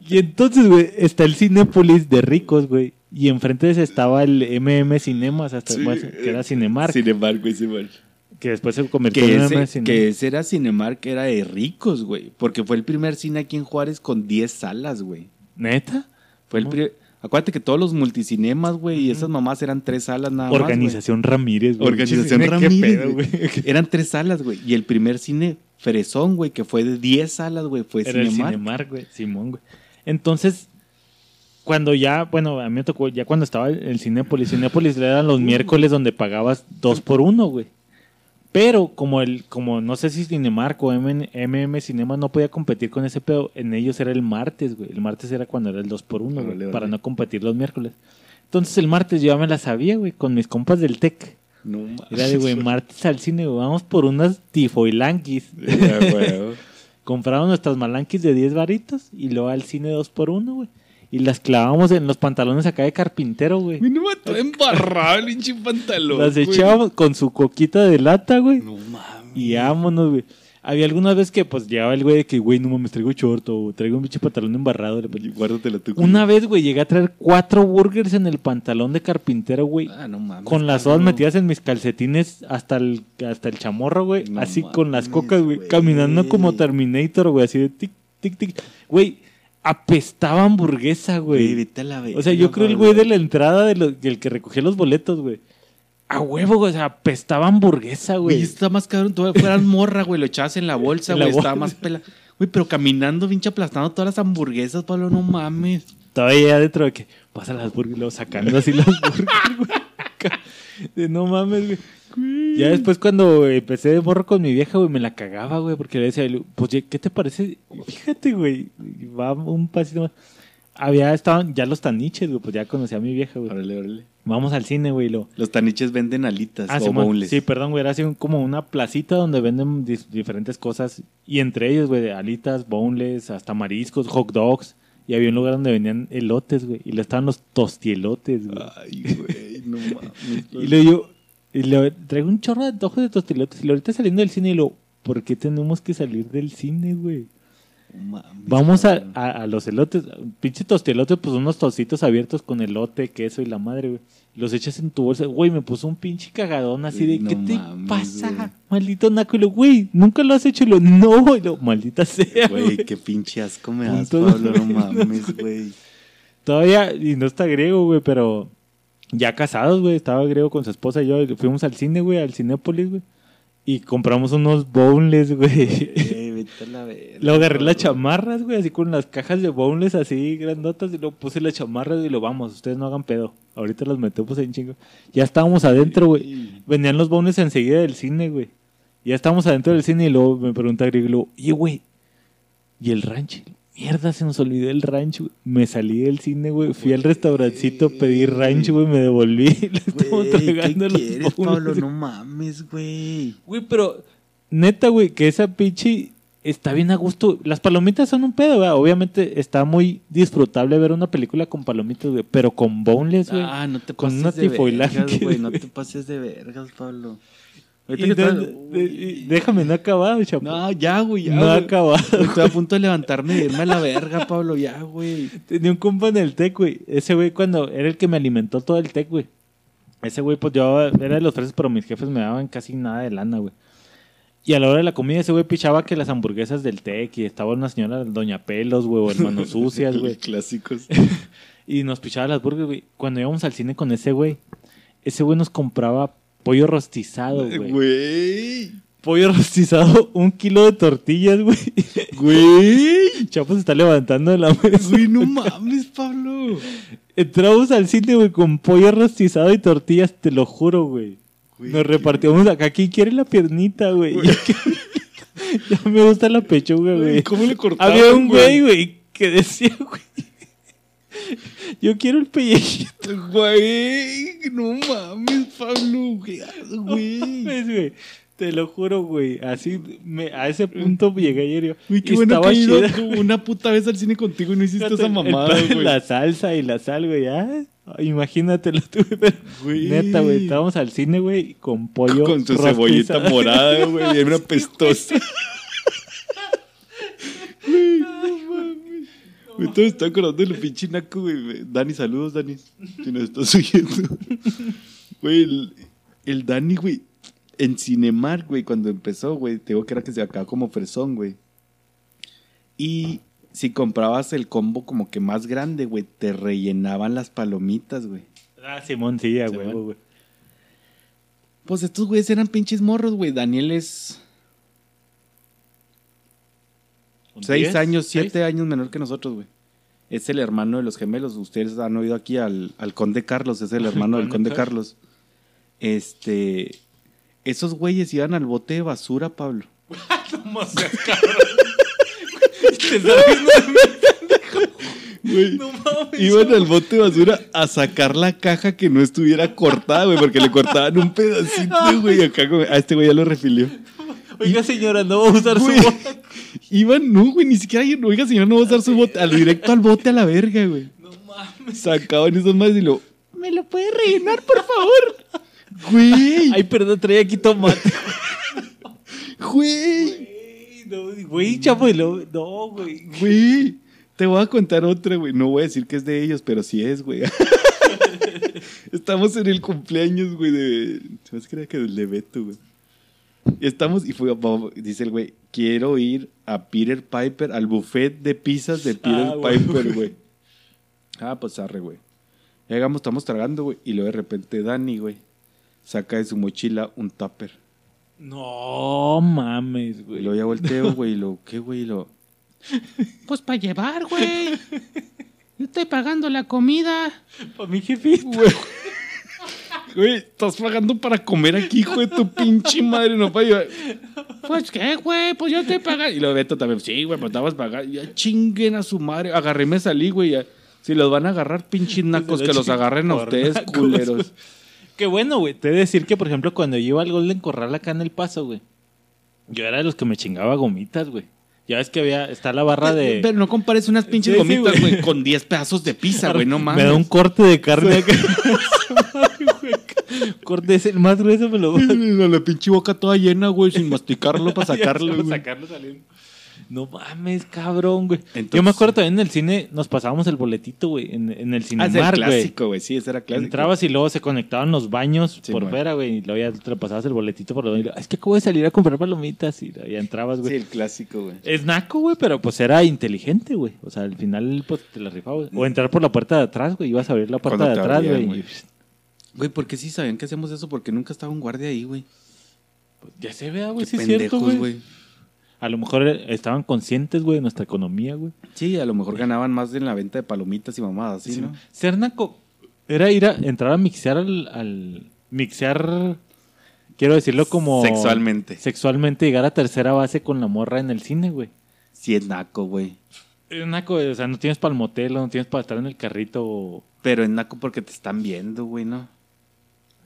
Y entonces, güey, está el Cinépolis de ricos, güey. Y enfrente de ese estaba el MM Cinemas, hasta Sí, bueno, que era Cinemark, Cinemark, güey, Cinemark. que después se convirtió Que en MM ese, Cinemas. que ese era Cinemark, era de ricos, güey. Porque fue el primer cine aquí en Juárez con 10 salas, güey. ¿Neta? Fue el ¿Cómo? Acuérdate que todos los multicinemas, güey, y esas mamás eran tres salas nada más. Organización Ramírez, güey. Organización Qué Ramírez, güey. Eran tres salas, güey. Y el primer cine fresón, güey, que fue de 10 salas, güey, fue Era el Cinemark. Cinemark, güey. Simón, güey. Entonces, cuando ya, bueno, a mí me tocó, ya cuando estaba el, el Cinépolis, Cinépolis eran los miércoles donde pagabas dos por uno, güey. Pero como el, como no sé si Cinemark o MM, Cinema no podía competir con ese pedo, en ellos era el martes, güey. El martes era cuando era el 2 por 1 Órale, para no competir los miércoles. Entonces el martes yo ya me la sabía, güey, con mis compas del TEC. No. Era de, güey, martes al cine, güey, vamos por unas tifoilanquis. Ya, güey. Compramos nuestras malanquis de 10 varitos y luego al cine 2 por 1 güey. Y las clavamos en los pantalones acá de carpintero, güey. Güey, no me todo embarrado el pinche pantalón. Las güey. echábamos con su coquita de lata, güey. No mames. Y vámonos, güey. Había algunas veces que pues llegaba el güey de que, güey, no mames, traigo short o traigo un pinche pantalón embarrado. de repente. Guárdatela tú. Una vez, güey, llegué a traer cuatro burgers en el pantalón de carpintero, güey. Ah, no mames. Con las sodas metidas en mis calcetines hasta el, hasta el chamorro, güey. No así con las cocas, güey. güey. Caminando como Terminator, güey. Así de tic, tic, tic. Güey, apestaba hamburguesa, Güey, vete a la. O sea, yo creo el güey de la entrada, de que recogía los boletos, güey. A huevo, güey. O sea, apestaba hamburguesa, Güey, güey. está más cabrón. Tú fueras morra, güey. Lo echabas en la bolsa, En la güey. Estaba bolsa. más pela. Güey, pero caminando, pinche aplastando todas las hamburguesas, Pablo. No mames. Todavía adentro de que pasa las luego sacando así las burgers, güey. De no mames, güey. Ya después cuando empecé de morro con mi vieja, güey, me la cagaba, güey, porque le decía, pues, ¿qué te parece? Fíjate, güey, va un pasito más. Había, estaban ya los taniches, güey, pues ya conocí a mi vieja, güey. Órale, órale. Vamos al cine, güey, lo... Los taniches venden alitas Ah, o boneless. Sí, perdón, güey, era así un- como una placita donde venden diferentes cosas, y entre ellos, güey, alitas, boneless, hasta mariscos, hot dogs, y había un lugar donde vendían elotes, güey, y le estaban los tostielotes, güey. Ay, güey, no mames. Y luego yo, y le traigo un chorro de antojos de tostilotes. Y lo ahorita saliendo del cine y lo, ¿por qué tenemos que salir del cine, güey? Vamos a, a, a los elotes, pinche tostilote, pues unos tocitos abiertos con elote, queso y la madre, güey. Los echas en tu bolsa, güey, me puso un pinche cagadón así de, No ¿qué te mames, pasa? güey. Maldito naco, y lo, güey, nunca lo has hecho, y lo, no, y lo, maldita sea, Güey, güey. qué pinche asco me das, Pablo. No mames, güey. Todavía, y no está griego, güey, pero ya casados, güey. Estaba griego con su esposa y yo. Fuimos al cine, güey, al Cinépolis, güey. Y compramos unos boneless, güey. Luego agarré las chamarras, güey, así con las cajas de boneless así grandotas. Y luego puse las chamarras y lo vamos, ustedes no hagan pedo. Ahorita las metemos en chingo. Ya estábamos adentro, güey. Venían los boneless enseguida del cine, güey. Ya estábamos adentro del cine y luego me pregunta Griego, y güey, ¿y el ranch? Mierda, se nos olvidó el ranch, güey. Me salí del cine, güey. Fui al restaurancito, pedí ranch, güey, me devolví. Le estamos entregando ¿qué los quieres. Pablo? No mames, güey. Güey, pero neta, güey, que esa pinche está bien a gusto. Las palomitas son un pedo, güey. Obviamente está muy disfrutable ver una película con palomitas, güey. Pero con boneless, güey. Ah, no te Con pases una de vergas, güey. No te pases de vergas, Pablo. Y Ahorita que no- estás- de- y- déjame, no ha acabado, chapo. No, ya, güey, ya. no ha acabado. Estoy a punto de levantarme y irme a la verga, Pablo. Ya, güey. Tenía un compa en el tech, güey. Ese güey cuando era el que me alimentó todo el tech, güey. Ese güey, pues yo era de los fresas, pero mis jefes me daban casi nada de lana, güey. Y a la hora de la comida, ese güey pichaba que las hamburguesas del tech y estaba una señora, Doña Pelos, güey, o hermanos sucias, güey. Clásicos. Y nos pichaba las burgers, güey. Cuando íbamos al cine con ese güey, ese güey nos compraba pollo rostizado, güey. Güey. Pollo rostizado, un kilo de tortillas, güey. Güey. Chapo se está levantando de la mesa. Güey, no mames, Pablo. Entramos al cine, güey, con pollo rostizado y tortillas, te lo juro, güey. Nos repartíamos acá. ¿Quién quiere la piernita, güey? ya me gusta la pechuga, güey. ¿Cómo le cortaban, Había un güey, güey, que decía, güey. Yo quiero el pellejito. Güey, no mames, Pablo. Güey. Te lo juro, güey. Así, me, a ese punto llegué ayer yo. Güey, qué bueno estaba que ido una puta vez al cine contigo y no hiciste esa mamada, el- güey. La salsa y la sal, güey. Ah, imagínatelo tú, güey. pero Güey. Neta, güey. Estábamos al cine, güey, con pollo. Con su cebollita morada, güey. Y era una pestosa. Güey, no Güey, todo está acordando de lo pinche naco, güey. Dani, saludos, Dani. Si nos estás oyendo. Güey, el, el Dani, güey. En Cinemark, güey, cuando empezó, güey, te digo que era que se acaba como fresón, güey. Y si comprabas el combo como que más grande, güey, te rellenaban las palomitas, güey. Ah, Simón, sí, güey. Pues estos güeyes eran pinches morros, güey. Daniel es seis ¿Diez? años, ¿Seis? siete años menor que nosotros, güey. Es el hermano de los gemelos. Ustedes han oído aquí al, al conde Carlos, es el hermano del conde Carlos. Este, esos güeyes iban al bote de basura, Pablo. No seas cabrón. Te está riendo de mí. Güey, iban al bote de basura a sacar la caja que no estuviera cortada, güey, porque le cortaban un pedacito, güey. Acá, güey, a este güey ya lo refilió. Oiga, señora, no va a usar su bote. Iban, no, güey, ni siquiera, oiga, señor, no va a usar su bote. Al directo al bote a la verga, güey. No mames. Sacaban esos más y lo. ¿Me lo puede rellenar, por favor? Güey, Ay, perdón, traía aquí tomate. güey, Güey, no, Güey, chapo, y luego- no, güey. güey. Te voy a contar otra, güey. No voy a decir que es de ellos, pero sí es, güey. Estamos en el cumpleaños, güey, de. Se me hace que era que del de Beto, güey. Y estamos, y fue, dice el güey, quiero ir a Peter Piper, al buffet de pizzas de Peter Ah. Piper, güey. Ah, pues arre, güey. Llegamos, estamos tragando, güey. Y luego de repente Dani, güey, saca de su mochila un tupper. No mames, Y güey. luego ya volteo, güey, y lo, ¿qué, güey? Y lo, pues para llevar, güey. Yo estoy pagando la comida. Para mi jefito. Güey, estás pagando para comer aquí, hijo de tu pinche madre, no para llevar. Pues qué, güey, pues yo te pago. Y lo Beto también, sí, güey, pues estabas pagando. Ya chinguen a su madre. Agarré me salí, güey. ya. Si los van a agarrar, pinches nacos, que los agarren a ustedes, nacos, culeros. Qué bueno, güey. Te he de decir que, por ejemplo, cuando yo iba al Golden Corral acá en El Paso, güey. Yo era de los que me chingaba gomitas, güey. Ya ves que había, está la barra de... Pero no compares unas pinches Sí, sí, gomitas, güey. güey, con 10 pedazos de pizza, güey, no mames. Me da un corte de carne acá. corte ese, el más grueso me lo La, la pinche boca toda llena, güey, sin masticarlo para sacarlo, Para sacarlo saliendo. No mames, cabrón, güey. Yo me acuerdo también en el cine, nos pasábamos el boletito, güey, en, en el Ah, es el Cinemar, güey. clásico, güey, sí, ese era clásico. Entrabas y luego se conectaban los baños Sí, por fuera, güey, y luego ya te pasabas el boletito por lo Es que acabo de salir a comprar palomitas y ya entrabas, Sí, güey. el clásico, güey. Es naco, güey, pero pues era inteligente, güey. O sea, al final pues te la rifabas. O entrar por la puerta de atrás, güey. Ibas a abrir la puerta Cuando de atrás, abrían, güey. güey. Güey, ¿por qué sí sabían que hacemos eso? Porque nunca estaba un guardia ahí, güey. Pues, Ya se vea, güey, sí es cierto, güey. A lo mejor eh, estaban conscientes, güey, de nuestra economía, güey. Sí, a lo mejor ganaban más en la venta de palomitas y mamadas, ¿sí, no? Ser naco era ir a entrar a mixear al, al mixear quiero decirlo como Sexualmente. sexualmente llegar a tercera base con la morra en el cine, güey. Sí, es naco, güey. Es naco, o sea, no tienes para el motel, no tienes para estar en el carrito. Pero es naco porque te están viendo, güey, ¿no?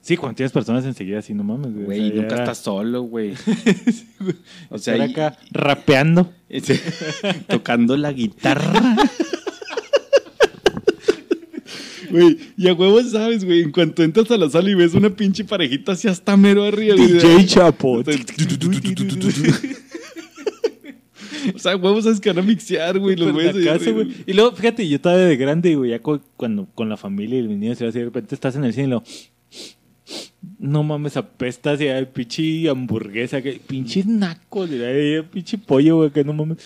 Sí, cuando tienes personas enseguida así, no mames, güey. O Güey, sea, nunca era estás solo, güey. o sea, y- acá rapeando. tocando la guitarra. Güey, y a huevo sabes, güey, en cuanto entras a la sala y ves una pinche parejita así hasta mero arriba. güey, DJ Chapo. O sea, huevos sabes que van a mixear, güey, los Pues, güeyes. güey. Y luego, fíjate, yo estaba de grande, güey, ya cu- cuando con la familia y los niños, y así de repente estás en el cine y lo. No mames, apestas y hay pinche hamburguesa, que pinche naco, pinche pollo, güey, que no mames.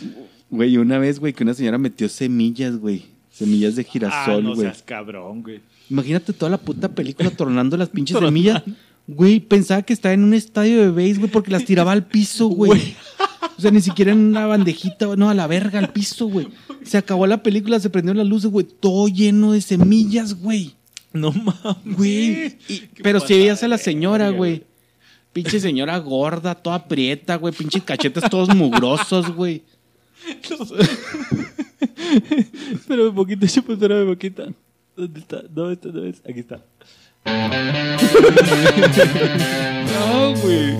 Güey, una vez, güey, que una señora metió semillas, güey. Semillas de Ah, girasol, no güey. seas cabrón, güey. Imagínate toda la puta película tornando las pinches semillas. Güey, pensaba que estaba en un estadio de béis, güey, porque las tiraba al piso, güey. O sea, ni siquiera en una bandejita, no, a la verga, al piso, güey. Se acabó la película, se prendió las luces, güey, todo lleno de semillas, güey. No mames. Güey. Pero si veías a la señora, güey. Pinche señora gorda, toda prieta, güey. Pinches cachetes todos mugrosos, güey. Espérame un poquito, Chapo, espérame un poquito. ¿Dónde está? ¿Dónde está? ¿Dónde está? Aquí está. No, güey.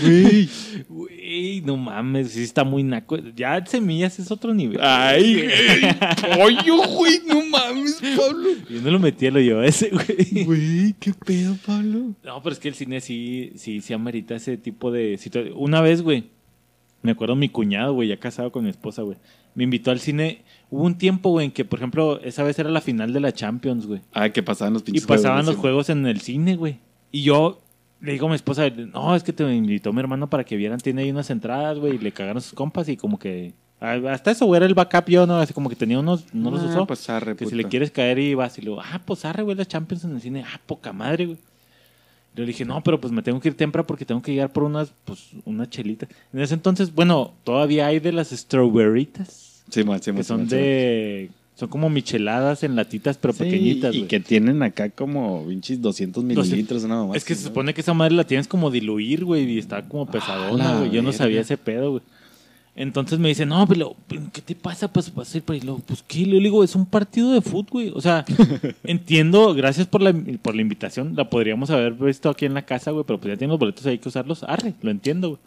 Güey. Güey, no mames, sí está muy naco. Ya semillas es otro nivel. Ay, güey. Pollo, güey. No mames, Pablo. Yo no lo metí lo yo ese, güey. Güey, qué pedo, Pablo. No, pero es que el cine sí, sí, sí amerita ese tipo de situación. Una vez, güey, me acuerdo mi cuñado, güey, ya casado con mi esposa, güey. Me invitó al cine. Hubo un tiempo, güey, en que, por ejemplo, esa vez era la final de la Champions, güey. Ah, que pasaban los Y pinches pasaban los juegos en el cine, güey. Y yo le digo a mi esposa, no, es que te invitó mi hermano para que vieran, tiene ahí unas entradas, güey, y le cagaron sus compas y como que... Hasta eso, güey, era el backup yo, ¿no? Así como que tenía unos, no los Ah, usó. pues arre, que si le quieres caer y vas y luego, ah, pues arre, güey, las Champions en el cine. Ah, poca madre, güey. Yo le dije, no, pero pues me tengo que ir temprano porque tengo que llegar por unas, pues, una chelita. En ese entonces, bueno, todavía hay de las strawberritas, Sí, man, sí, man, que son man, sí, man. de... Son como micheladas en latitas, pero Sí, pequeñitas, Y que tienen acá como pinches 200 mililitros, una mamá Es que se ¿no? supone que esa madre la tienes como diluir, güey, y está como pesadona, güey. Yo no sabía ese pedo, güey. Entonces me dice, no, pero ¿qué te pasa? Pues, vas a ir para ahí. Pues, ¿qué? Le digo, es un partido de fútbol, güey. O sea, entiendo, gracias por la, por la invitación. La podríamos haber visto aquí en la casa, güey, pero pues ya tienen los boletos, hay que usarlos. Arre, lo entiendo, güey.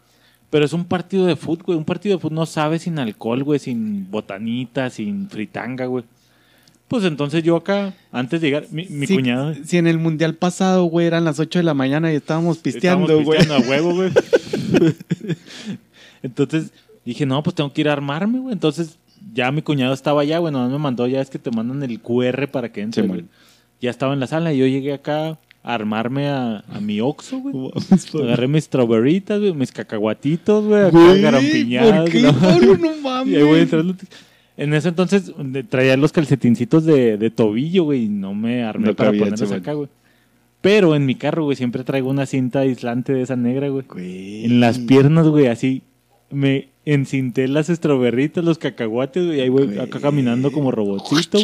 Pero es un partido de fútbol, güey. Un partido de fútbol no sabe sin alcohol, güey, sin botanita, sin fritanga, güey. Pues entonces yo acá, antes de llegar, mi, mi Sí, cuñado... Si en el mundial pasado, güey, eran las 8 de la mañana y estábamos pisteando, Estábamos güey. pisteando a huevo, güey. Entonces dije, no, pues tengo que ir a armarme, güey. Entonces ya mi cuñado estaba allá, güey. Nomás me mandó, ya es que te mandan el QR para que entres, Sí, güey. Ya estaba en la sala y yo llegué acá armarme a, a mi Oxxo, güey. Agarré mis strawberritas, güey, mis cacahuatitos, güey, acá garampiñadas. En ese entonces de- traía los calcetincitos de, de tobillo, güey, y no me armé No para ponerlos acá, güey. Pero en mi carro, güey, siempre traigo una cinta aislante de esa negra. Güey. En las piernas, güey, así me encinté las estroberritas, los cacahuates, güey, y ahí voy Güey. acá caminando como robotcito.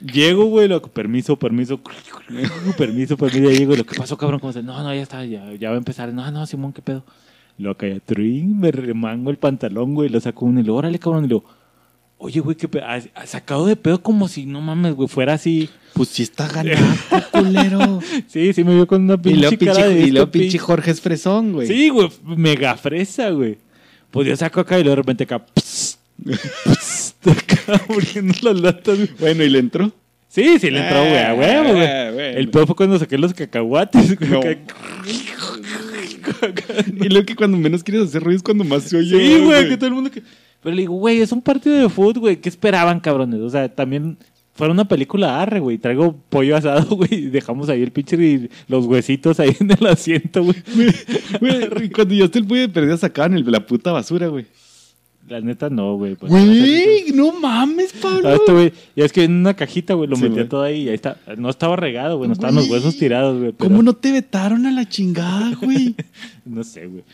Llego, güey, lo permiso, permiso, permiso, permiso, ya llego, lo que pasó, cabrón, como se, no, no, ya está, ya, ya va a empezar, no, no, Simón, qué pedo. Lo acá ya, me remango el pantalón, güey, lo saco uno y le digo, órale, cabrón, y le digo, oye, güey, qué pedo, ha, ha sacado de pedo como si, no mames, güey, fuera así. Pues sí está ganando, culero. Sí, sí me vio con una y pinche luego cara pinche, de y luego pinche Jorge es fresón, güey. Sí, güey, mega fresa, güey. Pues yo saco acá y luego de repente acá. pss, pss, acá abriendo las latas, güey. Bueno, ¿y le entró? Sí, sí le entró, güey, a huevo, güey. Ah, bueno. El peor fue cuando saqué los cacahuates, güey. No. Y lo que cuando menos quieres hacer ruido es cuando más se oye. Sí, güey, que todo el mundo que. Pero le digo, güey, es un partido de fútbol, güey. ¿Qué esperaban, cabrones? O sea, también fuera una película arre, güey. Traigo pollo asado, güey. Dejamos ahí el pinche y los huesitos ahí en el asiento, güey. Güey, cuando yo hasta el pollo de perdida sacaban el, la puta basura, güey. La neta, no, güey. pues, Güey, no mames, Pablo. Ah, este güey, y es que en una cajita, güey, lo Sí, metía todo ahí y ahí está. No estaba regado, güey, no estaban los huesos tirados, güey. pero- ¿Cómo no te vetaron a la chingada, güey? No sé, güey.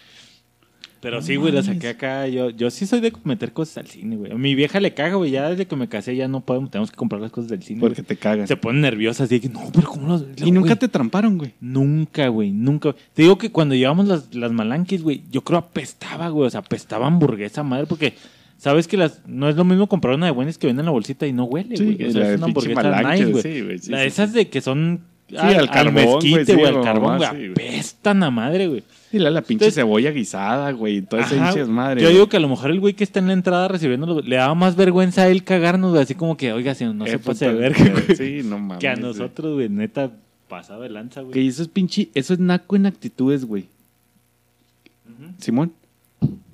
Pero No sí, güey, la saqué acá. Yo, yo sí soy de meter cosas al cine, güey. A mi vieja le caga, güey. Ya desde que me casé ya no podemos, tenemos que comprar las cosas del cine. Porque güey. te cagas. Se pone nerviosa así que, no, pero ¿cómo los...? Y nunca güey, te tramparon, güey. Nunca, güey, nunca. Te digo que cuando llevamos las, las malanquis, güey, yo creo apestaba, güey. O sea, apestaba hamburguesa madre porque... Sabes que las no es lo mismo comprar una de buenas que viene en la bolsita y no huele, Sí, güey. O sea, es una hamburguesa nice, güey. sí, güey, sí, La- sí, esas de que son al carbón, güey, mezquite, sí, güey, al carbón, güey, sí, apestan a madre, güey. Y la, la pinche Entonces- cebolla guisada, güey. Toda esa pinche madre. Yo güey. digo que a lo mejor el güey que está en la entrada recibiendo le daba más vergüenza a él cagarnos, güey, así como que, oiga, si no Eh, se pase de verga, güey. Sí, no mames. que a nosotros, güey, neta, pasado de lanza, Que güey. eso es pinche. Eso es naco en actitudes, güey. Simón.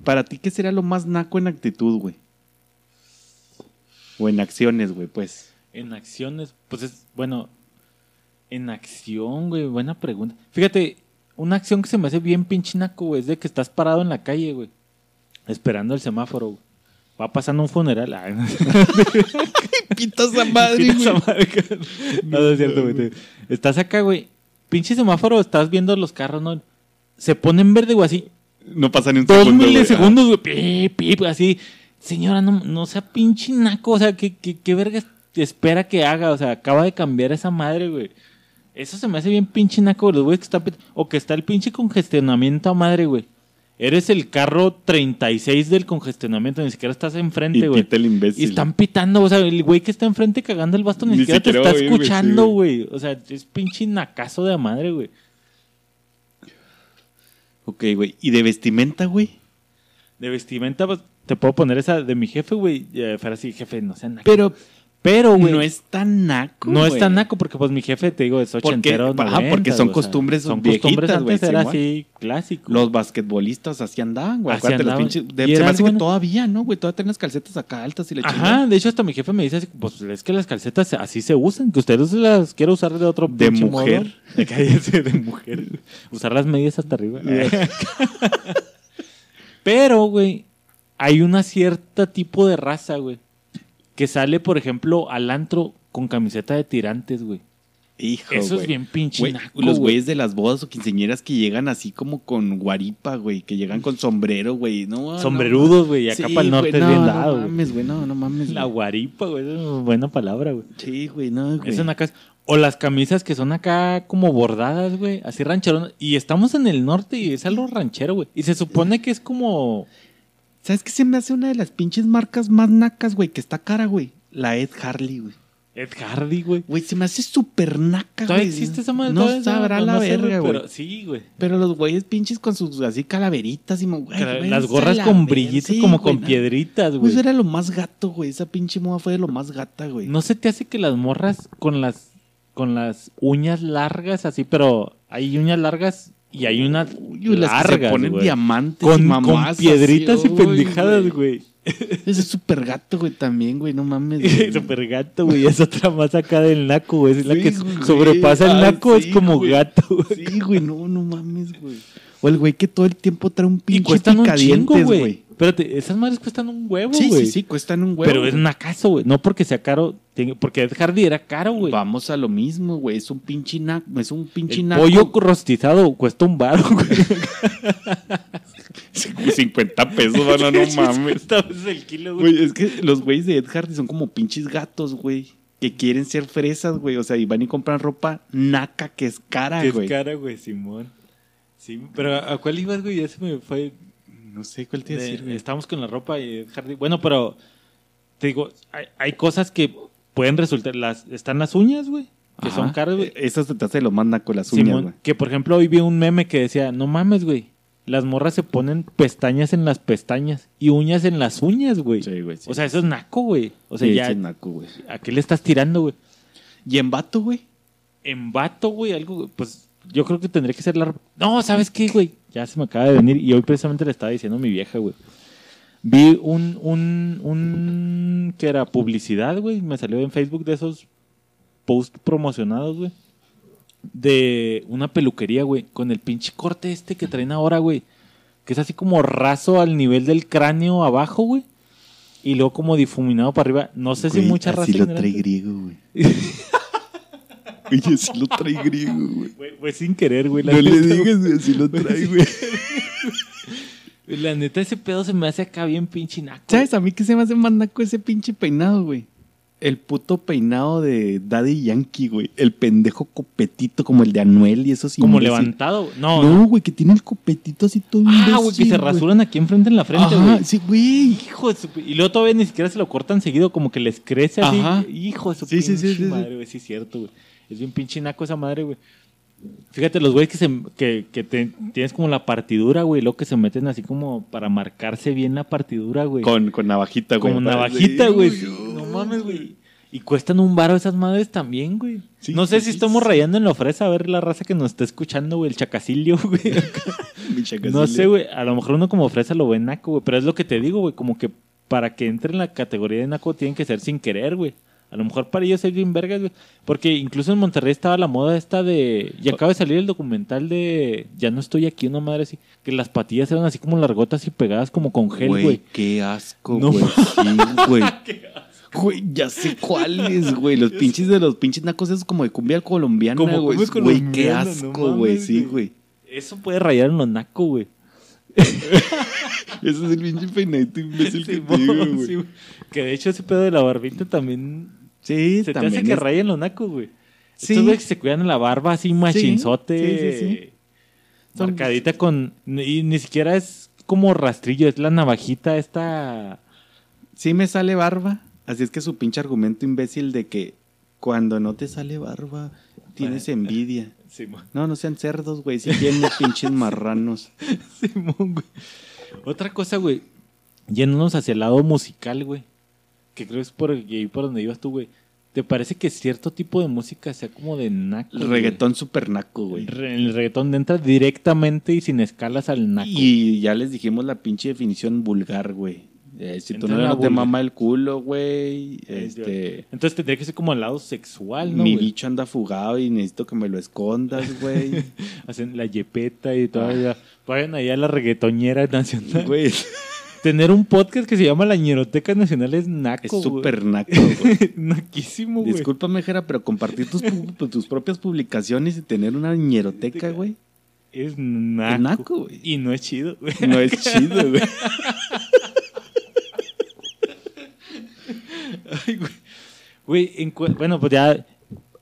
Para ti, ¿qué sería lo más naco en actitud, güey? O en acciones, güey, pues. En acciones, pues es, bueno, en acción, güey, buena pregunta. Fíjate, una acción que se me hace bien pinche naco, güey, es de que estás parado en la calle, güey, esperando el semáforo, güey. Va pasando un funeral. Ay, no. Pita esa madre, Pita esa güey. madre. No, no es cierto, güey. Estás acá, güey. Pinche semáforo, estás viendo los carros, ¿no? Se ponen verde, güey, así. No pasa ni un Dos segundo, güey. milisegundos, güey. Pip, pip, así. Señora, no, no sea pinche naco. O sea, ¿qué, qué, qué verga espera que haga? O sea, acaba de cambiar esa madre, güey. Eso se me hace bien pinche naco, güey. Los güeyes que están... pit- O que está el pinche congestionamiento a madre, güey. Eres el carro 36 del congestionamiento. Ni siquiera estás enfrente, güey. pita el imbécil. Y están pitando, o sea, el güey que está enfrente cagando el bastón ni, Ni siquiera te está escuchando, güey. O sea, es pinche nacazo de madre, güey. Ok, güey. ¿Y de vestimenta, güey? De vestimenta, pues, te puedo poner esa de mi jefe, güey. Eh, Fuera así, jefe, no sea naco. Pero Pero, güey, no es tan naco, no es tan naco porque, pues, mi jefe, te digo, es Porque- ochentero, ajá, porque son costumbres son viejitas, costumbres güey, antes era Simón. así, clásico. Los basquetbolistas así andaban, güey. Acuérdate, los andaban. pinches. de- se era me hace que bueno. todavía, ¿no, güey? Todavía tienen las calcetas acá altas y le Ajá, de hecho, hasta mi jefe me dice, así, pues, es que las calcetas así se usan, que ustedes las quiero usar de otro De mujer. modo. De cállese, de mujer. Usar las medias hasta arriba. Pero, güey, hay una cierta tipo de raza, güey, que sale, por ejemplo, al antro con camiseta de tirantes, güey. Hijo, Eso es bien pinche Güey, naco, los güey. güeyes de las bodas o quinceñeras que llegan así como con guaripa, güey, que llegan con sombrero, güey. No, Sombrerudos, güey, y no. acá Sí, para el norte güey, es bien no, dado, No mames, güey, no, no mames. La guaripa, güey, es una buena palabra, güey. Sí, güey, no, güey. Es una casa. O las camisas que son acá como bordadas, güey. Así rancheronas. Y estamos en el norte y es algo ranchero, güey. Y se supone que es como. ¿Sabes qué se me hace una de las pinches marcas más nacas, güey? Que está cara, güey. La Ed Harley, güey. Ed Hardy, güey. Güey, se me hace súper naca, ¿Todavía güey. existe esa madre? No ¿Todavía sabrá no- la no verga, güey. Pero sí, güey. Pero los güeyes pinches con sus así calaveritas y güey, Cara- Las gorras con brillitos, Sí, como güey, con piedritas, Güey, güey. eso era lo más gato, güey. Esa pinche moda fue de lo más gata, güey. ¿No se te hace que las morras con las con las uñas largas así, pero hay uñas largas y hay unas Uy, las que se ponen güey. diamantes y con, con mamás piedritas así, y pendejadas, güey. Ese es súper gato, güey, también, güey. No mames. güey. Super gato, güey. Es otra más acá del naco, güey. Es la Sí, que güey. sobrepasa el Ay, naco, sí, es como güey. gato. güey. Sí, güey, no, no mames, güey. O el güey que todo el tiempo trae un Y pinche cuestan un chingo, picadientes, güey. Güey. Espérate, esas madres cuestan un huevo, Sí, güey. sí, sí, cuestan un huevo. Pero es güey. nacazo, güey. No porque sea caro, porque Ed Hardy era caro, güey. Vamos a lo mismo, güey. Es un pinche naco. Es un pinche naco. pollo rostizado cuesta un baro, güey. 50 pesos, bueno, no mames. Esta vez el kilo, güey. Güey, es que los güeyes de Ed Hardy son como pinches gatos, güey. Que quieren ser fresas, güey. O sea, y van y compran ropa naca que es cara, Que es güey. cara, güey, Simón. Sí, pero ¿a cuál ibas, güey? Ya se me fue. No sé cuál te de- decir, güey. Estamos con la ropa y Hardy. Bueno, pero te digo, hay, hay cosas que pueden resultar. Las, están las uñas, güey. Que Ajá. son caras, güey. Eso se te hace lo más naco, las uñas, güey. que por ejemplo hoy vi un meme que decía, no mames, güey. Las morras se ponen pestañas en las pestañas y uñas en las uñas, güey. Sí, güey, sí. o sea, eso es naco, güey. O sea, Sí, ya, es naco, güey. ¿a qué le estás tirando, güey? Y en vato, güey. En vato, güey, algo, pues yo creo que tendría que ser la... No, ¿sabes qué, güey? Ya se me acaba de venir y hoy precisamente le estaba diciendo a mi vieja, güey. Vi un, un, un, que era publicidad, güey, me salió en Facebook de esos posts promocionados, güey. De una peluquería, güey, con el pinche corte este que traen ahora, güey. Que es así como raso al nivel del cráneo abajo, güey. Y luego como difuminado para arriba. No sé si mucha raza Así lo trae griego, güey. Oye, así lo trae griego, güey. Güey, güey, sin querer, güey. la No le neta, güey. digas, güey, así lo trae, güey. La neta, ese pedo se me hace acá bien pinche naco. ¿Sabes? A mí que se me hace más naco ese pinche peinado, güey. El puto peinado de Daddy Yankee, güey. El pendejo copetito como el de Anuel y esos Como imbécil. levantado. No, No, güey, que tiene el copetito así todo Ah, güey, que se rasuran aquí enfrente en la frente, Ajá, güey. sí, güey. Hijo de su... Y luego todavía ni siquiera se lo cortan seguido, como que les crece así. Ajá. Hijo de su Sí, sí, pinche sí, sí, sí. madre, güey. Sí, es cierto, güey. Es bien pinche naco esa madre, güey. Fíjate, los güeyes que, se, que, que te- tienes como la partidura, güey, luego que se meten así como para marcarse bien la partidura, güey. Con, con navajita, güey. como navajita, güey. sí, No mames, güey. Y cuestan un baro esas madres también, güey. Sí, no sé sí, si estamos rayando en la fresa a ver la raza que nos está escuchando, güey, el chacacilio, güey. Mi. No sé, güey. A lo mejor uno como fresa lo ve naco, güey. Pero es lo que te digo, güey. Como que para que entre en la categoría de naco tienen que ser sin querer, güey. A lo mejor para ellos es bien vergas, güey. Porque incluso en Monterrey estaba la moda esta de... Y acaba de salir el documental de... Ya no estoy aquí, una madre así. Que las patillas eran así como largotas y pegadas como con gel, Güey, güey. qué asco, No güey. Sí, güey. Güey, ya sé cuáles, güey. Los pinches de los pinches nacos esos como de cumbia colombiana, Como güey. qué no asco, güey. Sí, güey. Eso puede rayar en los naco, güey. Ese es el pinche peinadito imbécil que te Simón, digo, sí, güey. güey. que de hecho ese pedo de la barbita también... Sí, Se te también hace que es- rayen los nacos, güey. Sí. Estos güeyes que se cuidan la barba así machinzote. sí, sí, sí. Marcadita con... Y ni siquiera es como rastrillo, es la navajita esta... Sí me sale barba. Así es que su pinche argumento imbécil de que cuando no te sale barba, tienes envidia. Simón, No, no sean cerdos, güey. Si tienen pinches marranos. Simón, güey. Otra cosa, güey. Yéndonos hacia el lado musical, güey. Que creo es por, ahí por donde ibas tú, güey. ¿Te parece que cierto tipo de música sea como de naco? El reggaetón super naco, güey. El, re- el reggaetón entra directamente y sin escalas al naco. Y ya les dijimos la pinche definición vulgar, güey. Eh, si tú no, no te mama el culo, güey. Este, Entonces tendría que ser como al lado sexual, ¿no? mi güey? bicho anda fugado y necesito que me lo escondas, güey. Hacen la yepeta y todavía. Vayan allá a la reggaetoñera nacional. Güey, Tener un podcast que se llama La Ñeroteca Nacional es naco. es súper naco, güey. Naquísimo, güey. Discúlpame, Jera, pero compartir tus, pu- tus propias publicaciones y tener una ñeroteca, güey, Es naco. es naco, güey. Y no es chido, güey. No es chido, güey. Ay, güey. Güey, bueno, pues ya.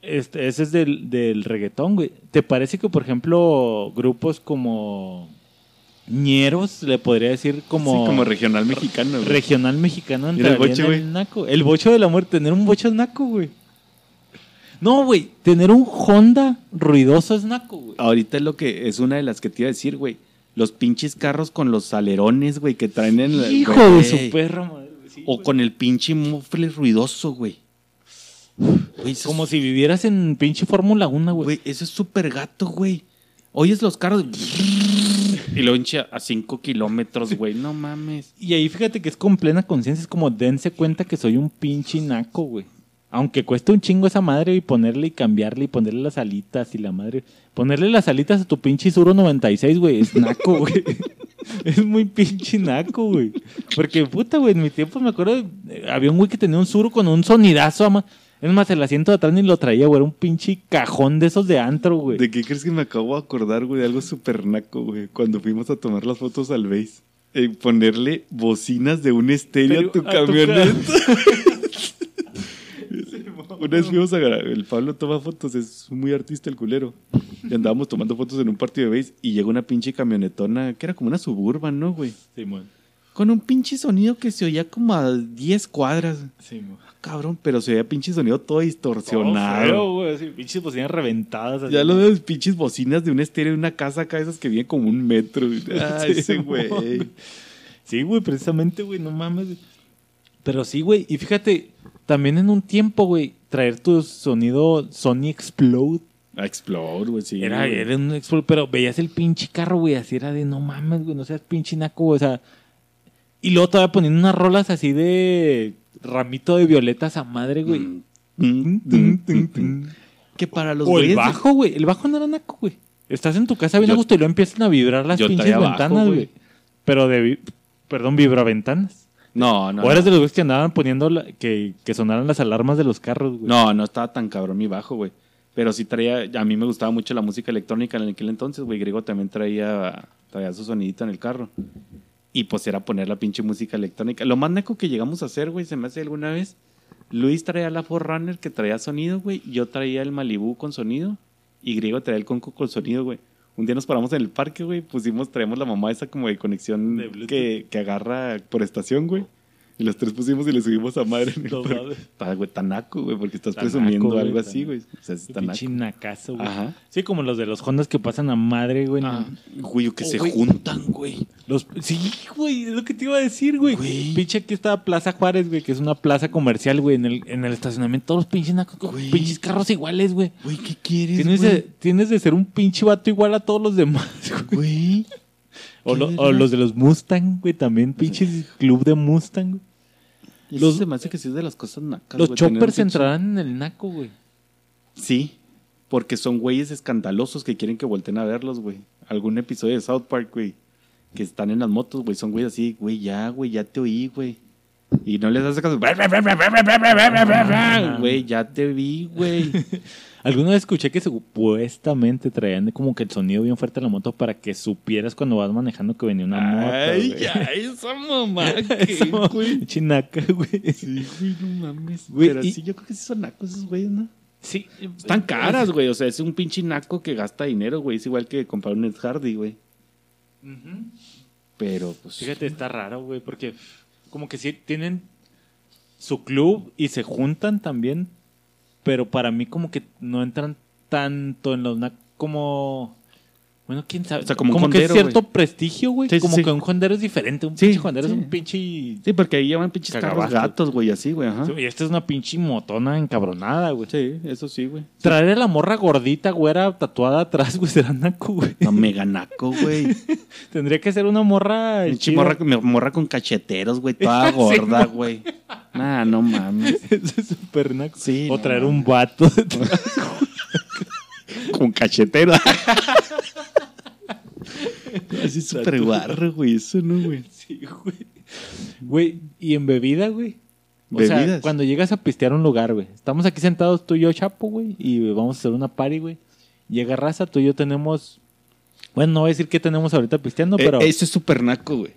Este, ese es del, del reggaetón, güey. ¿Te parece que, por ejemplo, grupos como. Ñeros, le podría decir como, Sí, como regional mexicano, güey. regional mexicano. El en güey. el naco. El bocho de la muerte, tener un bocho es naco, güey. No, güey, tener un Honda ruidoso es naco, güey. Ahorita es lo que es una de las que te iba a decir, güey. Los pinches carros con los alerones, güey, que traen en la. Hijo güey. de su perra, madre. sí, O güey. con el pinche muffler ruidoso, güey. Como es- si vivieras en pinche Fórmula 1, güey. Güey, eso es súper gato, güey. Oyes los carros y lo hincha a 5 kilómetros, güey. No mames. Y ahí fíjate que es con plena conciencia, es como dense cuenta que soy un pinche naco, güey. Aunque cueste un chingo esa madre y ponerle y cambiarle y ponerle las alitas y la madre. Ponerle las alitas a tu pinche Suro 96, güey, es naco, güey. es muy pinche naco, güey. Porque, puta, güey, en mi tiempo me acuerdo, eh, había un güey que tenía un Suro con un sonidazo, ama. Es más, el asiento de atrás ni lo traía, güey. Era un pinche cajón de esos de antro, güey. ¿De qué crees que me acabo de acordar, güey? De algo súper naco, güey. Cuando fuimos a tomar las fotos al base. Eh, ponerle bocinas de un estéreo a tu Pero a tu camioneta. Una vez fuimos a el Pablo toma fotos, es muy artista el culero. Y andábamos tomando fotos en un partido de base y llegó una pinche camionetona que era como una suburban, ¿no, güey? Simón. Con un pinche sonido que se oía como a 10 cuadras. Simón. Cabrón, pero se oía pinche sonido todo distorsionado. feo, güey. Pinches bocinas reventadas. así. Ya lo de las pinches bocinas de un estéreo de una casa acá, esas que vienen como un metro. Ah, Sí, ese güey. Sí, güey, precisamente, güey, no mames. Pero sí, güey, y fíjate, también en un tiempo, güey, traer tu sonido Sony Explode. A Explode, güey, sí. Era, era un Explode, pero veías el pinche carro, güey, así era de no mames, güey, no seas pinche naco, güey, o sea. Y luego todavía poniendo unas rolas así de ramito de violetas a madre, güey. Mm, mm, mm. Que para los o el bajo, güey. El bajo no era naco, güey. Estás en tu casa bien a gusto y luego empiezan a vibrar las yo pinches ventanas, güey. Pero de. vi- Perdón, vibraventanas. No, no. o eres no. de los güeyes que andaban poniendo la- que, que sonaran las alarmas de los carros, güey. No, no estaba tan cabrón mi bajo, güey. Pero sí traía, a mí me gustaba mucho la música electrónica en aquel entonces, güey. Griego también traía, traía su sonidito en el carro. Y pues era poner la pinche música electrónica. Lo más naco que llegamos a hacer, güey, se me hace alguna vez. Luis traía la Forerunner que traía sonido, güey. Yo traía el Malibu con sonido. Y Griego traía el Conco con sonido, güey. Un día nos paramos en el parque, güey. Pusimos, traemos la mamá esa como de conexión De que, que agarra por estación, güey. Y los tres pusimos y le subimos a madre en el No. Está, güey, tan naco, güey, porque estás presumiendo güey, algo así, güey. O sea, es tan Pinche naco. nacazo, güey. Ajá. Sí, como los de los Hondas que pasan a madre, güey. Ah, güey, o que Oh, se güey. juntan, güey. Los, sí, güey, es lo que te iba a decir, güey. Güey. Pinche aquí está Plaza Juárez, güey, que es una plaza comercial, güey. En el, en el estacionamiento, todos los pinches nacos Güey. pinches carros iguales, güey. Güey, ¿qué quieres, Tienes güey? de, tienes de ser un pinche vato igual a todos los demás, güey. Güey. O, ¿Qué lo- o los de los Mustang, güey, también pinches club de Mustang. Güey. Los, se me hace que sí es de las cosas nacas, Los un choppers entrarán en el naco, güey. Sí, porque son güeyes escandalosos que quieren que volteen a verlos, güey. Algún episodio de South Park, güey, que están en las motos, güey. Son güeyes así, güey, ya, güey, ya te oí, güey. Y no les hace caso. Güey, ya te vi, güey. Alguna vez escuché que supuestamente traían como que el sonido bien fuerte en la moto para que supieras cuando vas manejando que venía una moto. Ay, güey. ya, esa mamá, Esa ¿qué, mamá, güey? Chinaca, güey. Sí, güey, no mames. Güey, Pero y- sí, yo creo que sí son nacos esos güeyes, ¿no? Sí. Están caras, güey. O sea, es un pinche naco que gasta dinero, güey. Es igual que comprar un Ed Hardy, güey. Pero, pues. Fíjate, está raro, güey, porque como que sí tienen su club y se juntan también, pero para mí como que no entran tanto en los como bueno, quién sabe, O sea, como un que es cierto prestigio, güey, Sí, como sí. que un hondero es diferente, un pinche hondero es un pinche Sí, porque ahí llevan pinches carros gatos, güey, así, güey. Ajá. Sí, y esta es una pinche motona encabronada, güey. Sí, eso sí, güey. Traer a la morra gordita, güera, tatuada atrás, güey, será naco, güey. No, mega naco, güey. Tendría que ser una morra Pinche morra, morra con cacheteros, güey. Toda gorda, güey. Nah, no mames. Eso es súper naco. Sí, o no traer mames. un vato. Con cachetero. Así súper guarro, güey. Eso no, güey. Sí, güey. Güey, y en bebida, güey. O sea, cuando llegas a pistear un lugar, güey. Estamos aquí sentados tú y yo, Chapo, güey, y vamos a hacer una party, güey. Llega raza, tú y yo tenemos... Bueno, no voy a decir qué tenemos ahorita pisteando, Eh, pero, eso es súper naco, güey.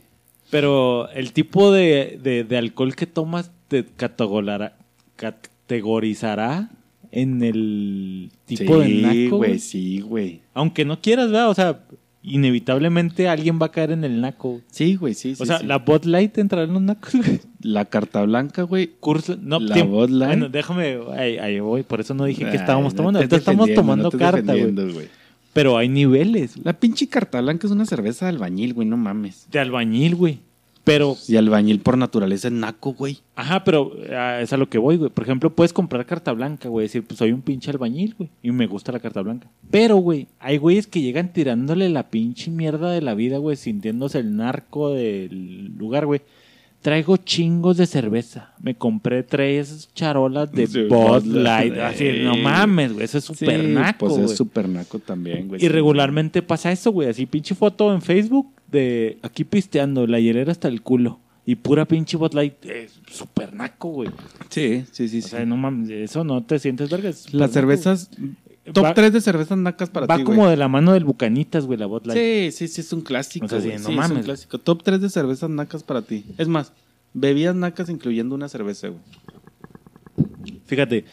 pero el tipo de, de- de alcohol que tomas te categorizará, categorizará en el tipo de sí, naco, güey, güey. sí, güey. Aunque no quieras, ¿verdad? O sea, inevitablemente alguien va a caer en el naco. Sí, güey, sí, sí. o sea, sí. la Bot Light entrará en los nacos, güey. La carta blanca, güey. Curso, no, La tiempo. Bud Light. Bueno, déjame, ahí, ahí voy, por eso no dije que estábamos tomando. Ahorita estamos tomando no carta, güey. Pero hay niveles La pinche carta blanca es una cerveza de albañil, güey, no mames. de albañil, güey. Pero, Y albañil por naturaleza es naco, güey. ajá, pero ah, es a lo que voy, güey. Por ejemplo, puedes comprar carta blanca, güey. Decir, pues soy un pinche albañil, güey. Y me gusta la carta blanca. Pero, güey, hay güeyes que llegan tirándole la pinche mierda de la vida, güey. Sintiéndose el narco del lugar, güey. Traigo chingos de cerveza. Me compré tres charolas de Sí, Bud Light. Así, no mames, güey. Eso es súper Sí, naco, Pues es súper naco también, güey. Y regularmente pasa eso, güey. Así pinche foto en Facebook de aquí pisteando, la hielera hasta el culo. Y pura pinche Bud Light. Es súper naco, güey. Sí, sí, sí. O sí. sea, no mames, eso no te sientes verga. Las cervezas, güey. top Va- 3 de cervezas nacas para Va ti, como güey. de la mano del Bucanitas, güey, la Bud Light. Sí, sí, sí, es un clásico. O sea, sí, no Sí, es mames. un clásico. Top 3 de cervezas nacas para ti. Es más, bebidas nacas incluyendo una cerveza, güey. Fíjate.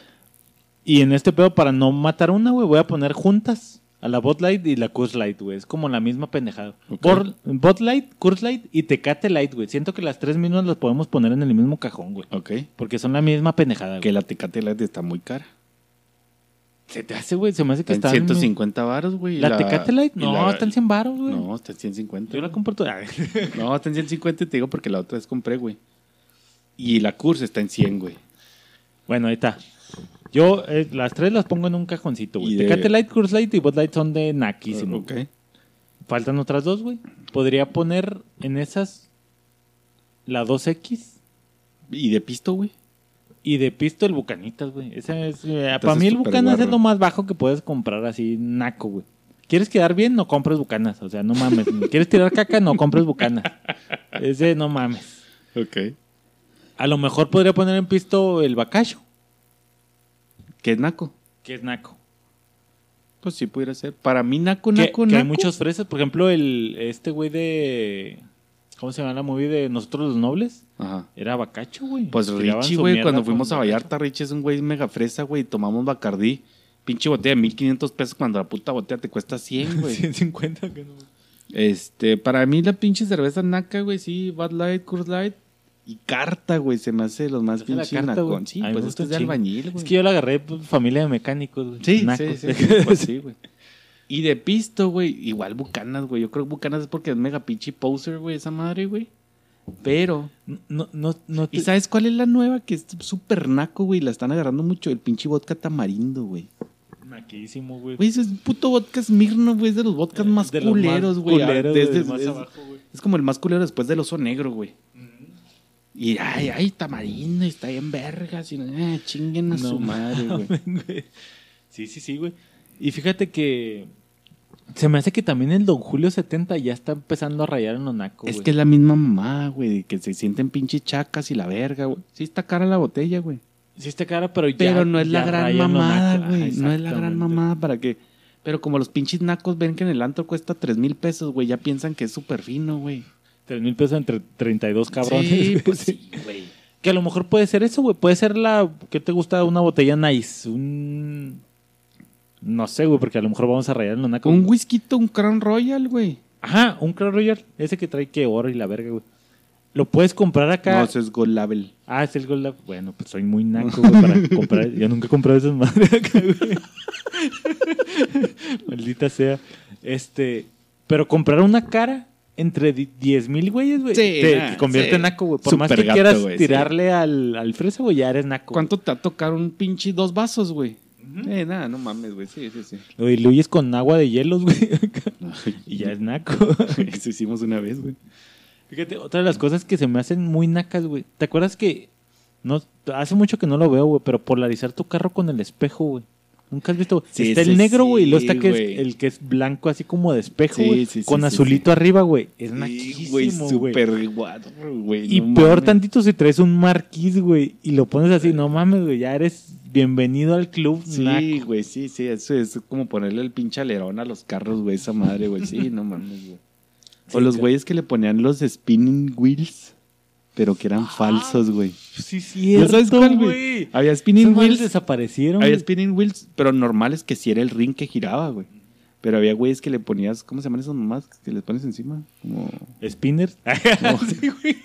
Y en este pedo, para no matar una, güey, voy a poner juntas a la Bud Light y la Coors Light, güey. Es como la misma pendejada. Ok. Bor- Bud Light, Coors Light y Tecate Light, güey. Siento que las tres mismas las podemos poner en el mismo cajón, güey. Ok. Porque son la misma pendejada, güey. Que la Tecate Light está muy cara. Se te hace, güey. Se me hace que Está en está 150 baros, güey. y ¿La, Tecate Light? No, la- está en 100 baros, güey. No, está en 150. Yo la compro toda. No, está en 150 y te digo porque la otra vez compré, güey. Y la Curse está en 100, güey. bueno, ahí está. Yo eh, las tres las pongo en un cajoncito, güey. Y de- Tecate Light, Coors Light y Bud Light son de naquísimo. Ok. Faltan otras dos, güey. Podría poner en esas la 2X ¿Y de pisto, güey? y de pisto el Bucanitas, güey. Ese es, eh, para mí el súper Bucanas es guarro. lo más bajo que puedes comprar así naco, güey. ¿Quieres quedar bien? No compres Bucanas. O sea, no mames. ¿Quieres tirar caca? No compres Bucanas. Ese no mames. Ok. A lo mejor podría poner en pisto el Bacacho, ¿Qué es naco? que es naco. Pues sí pudiera ser. Para mí, naco, Que, naco, que hay naco. muchos fresas. Por ejemplo, el este güey de... ¿Cómo se llama la movie de Nosotros los Nobles? Ajá. Era Bacacho, güey. Pues Richie, güey, cuando fuimos a. Vallarta, Richie es un güey mega fresa, güey. Tomamos Bacardí. Pinche botella de 1500 pesos cuando la puta botella te cuesta 100, güey. 150 que no. Este, para mí la pinche cerveza naca, güey, sí, Bud Light, Coors Light y carta, güey, se me hace los más la pinches carta, güey. nacón. Sí, pues gusta esto es de albañil, güey. Es que yo lo agarré pues, familia de mecánicos, güey. Sí, Nacos. sí, sí, pues sí, güey. Y de pisto, güey, igual Bucanas, güey. Yo creo que Bucanas es porque es mega pinche poser, güey, esa madre, güey. Pero, No, no, no te- ¿y sabes cuál es la nueva que es súper naco, güey? La están agarrando mucho, el pinche vodka tamarindo, güey. Naquísimo, güey. Güey, ese es puto vodka Smirno, güey, es de los vodkas más De los más culeros, güey. culeros, Es, güey, es- más es- abajo, güey. es como el más culero después del oso negro, güey. Y ay, ay, tamarindo, está bien vergas. Y, eh, chinguen a No su madre, güey. Sí, sí, sí, güey. Y fíjate que se me hace que también el Don Julio 70 ya está empezando a rayar en los nacos, Es güey. que es la misma mamá, güey, que se sienten pinche chacas y la verga, güey. Sí está cara la botella, güey. Sí está cara, pero ya Pero no es la gran mamada, güey. No es la gran mamada para que... Pero como los pinches nacos ven que en el antro cuesta tres mil pesos, güey, ya piensan que es súper fino, güey. Tres mil pesos entre 32 cabrones. Sí, güey. pues sí, güey. Que a lo mejor puede ser eso, güey. Puede ser la. ¿Qué te gusta? Una botella nice. Un. No sé, güey, porque a lo mejor vamos a rayar en nacos. Un whisky, un Crown Royal, güey. Ajá, un Crown Royal. Ese que trae que oro y la verga, güey. Lo puedes comprar acá. No, eso es Gold Label. Ah, es el Gold Lab. Bueno, pues soy muy naco, güey, para comprar. Yo nunca he comprado esas madres acá, güey. Maldita sea. Este. Pero comprar una cara entre di- 10 mil güeyes, güey. Sí, te, nah, te convierte sí. en naco, güey. Por más que gato, quieras sí. tirarle al, al fresa, güey, ya eres naco. ¿Cuánto te va a tocar un pinche dos vasos, güey? Eh, nada, no mames, güey. Sí, sí, sí. Lo diluyes con agua de hielos, güey. y ya es naco. Eso hicimos una vez, güey. Fíjate, otra de las cosas que se me hacen muy nacas, güey. ¿Te acuerdas que no hace mucho que no lo veo, güey, pero polarizar tu carro con el espejo, güey? Nunca has visto. Sí, está sí, el negro, güey, y luego sí, está que es, el que es blanco, así como de espejo, Sí, güey. sí, sí, con sí, azulito arriba, güey. Es Sí, naquísimo, güey, súper guapo, güey. Y no peor mames. tantito si traes un marquís, güey, y lo pones así, no mames, güey, ya eres bienvenido al club Sí, güey, sí, sí. Eso es como ponerle el pinche alerón a los carros, güey, esa madre, güey. Sí, no mames, güey. O Sí, los claro. güeyes que le ponían los spinning wheels, pero que eran falsos, güey. Sí, cierto, ¿Ya sabes cuál, güey? Había spinning wheels, desaparecieron, había spinning wheels, pero normales que sí era el ring que giraba, güey. Pero había güeyes que le ponías, ¿cómo se llaman esas mamás que les pones encima? Como... ¿Spinner? Sí, güey.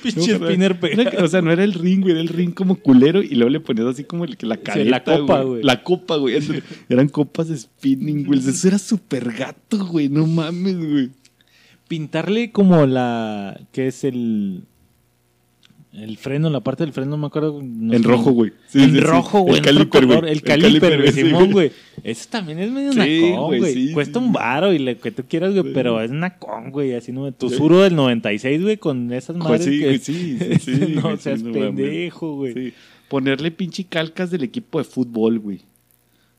Pinche No, spinner pegado. O sea, no era el ring, güey, era el ring como culero y luego le ponías así como el, que la careta, la copa, güey. La copa, güey. Eran copas de spinning, güey. Eso era súper gato, güey. No mames, güey. Pintarle como la... ¿Qué es el...? El freno, la parte del freno, no me acuerdo. no sé. rojo, güey. Sí, sí. rojo, güey. El otro caliper, güey. El caliper, güey. Simón, güey. Eso también es medio nacón, güey, Cuesta un varo y lo que tú quieras, güey. Pero es nacón, güey. Así no. Tu suro del 96, güey, con esas Pues madres sí, que. sí, sí, no seas pendejo, güey. Sí. Ponerle pinche calcas del equipo de fútbol, güey.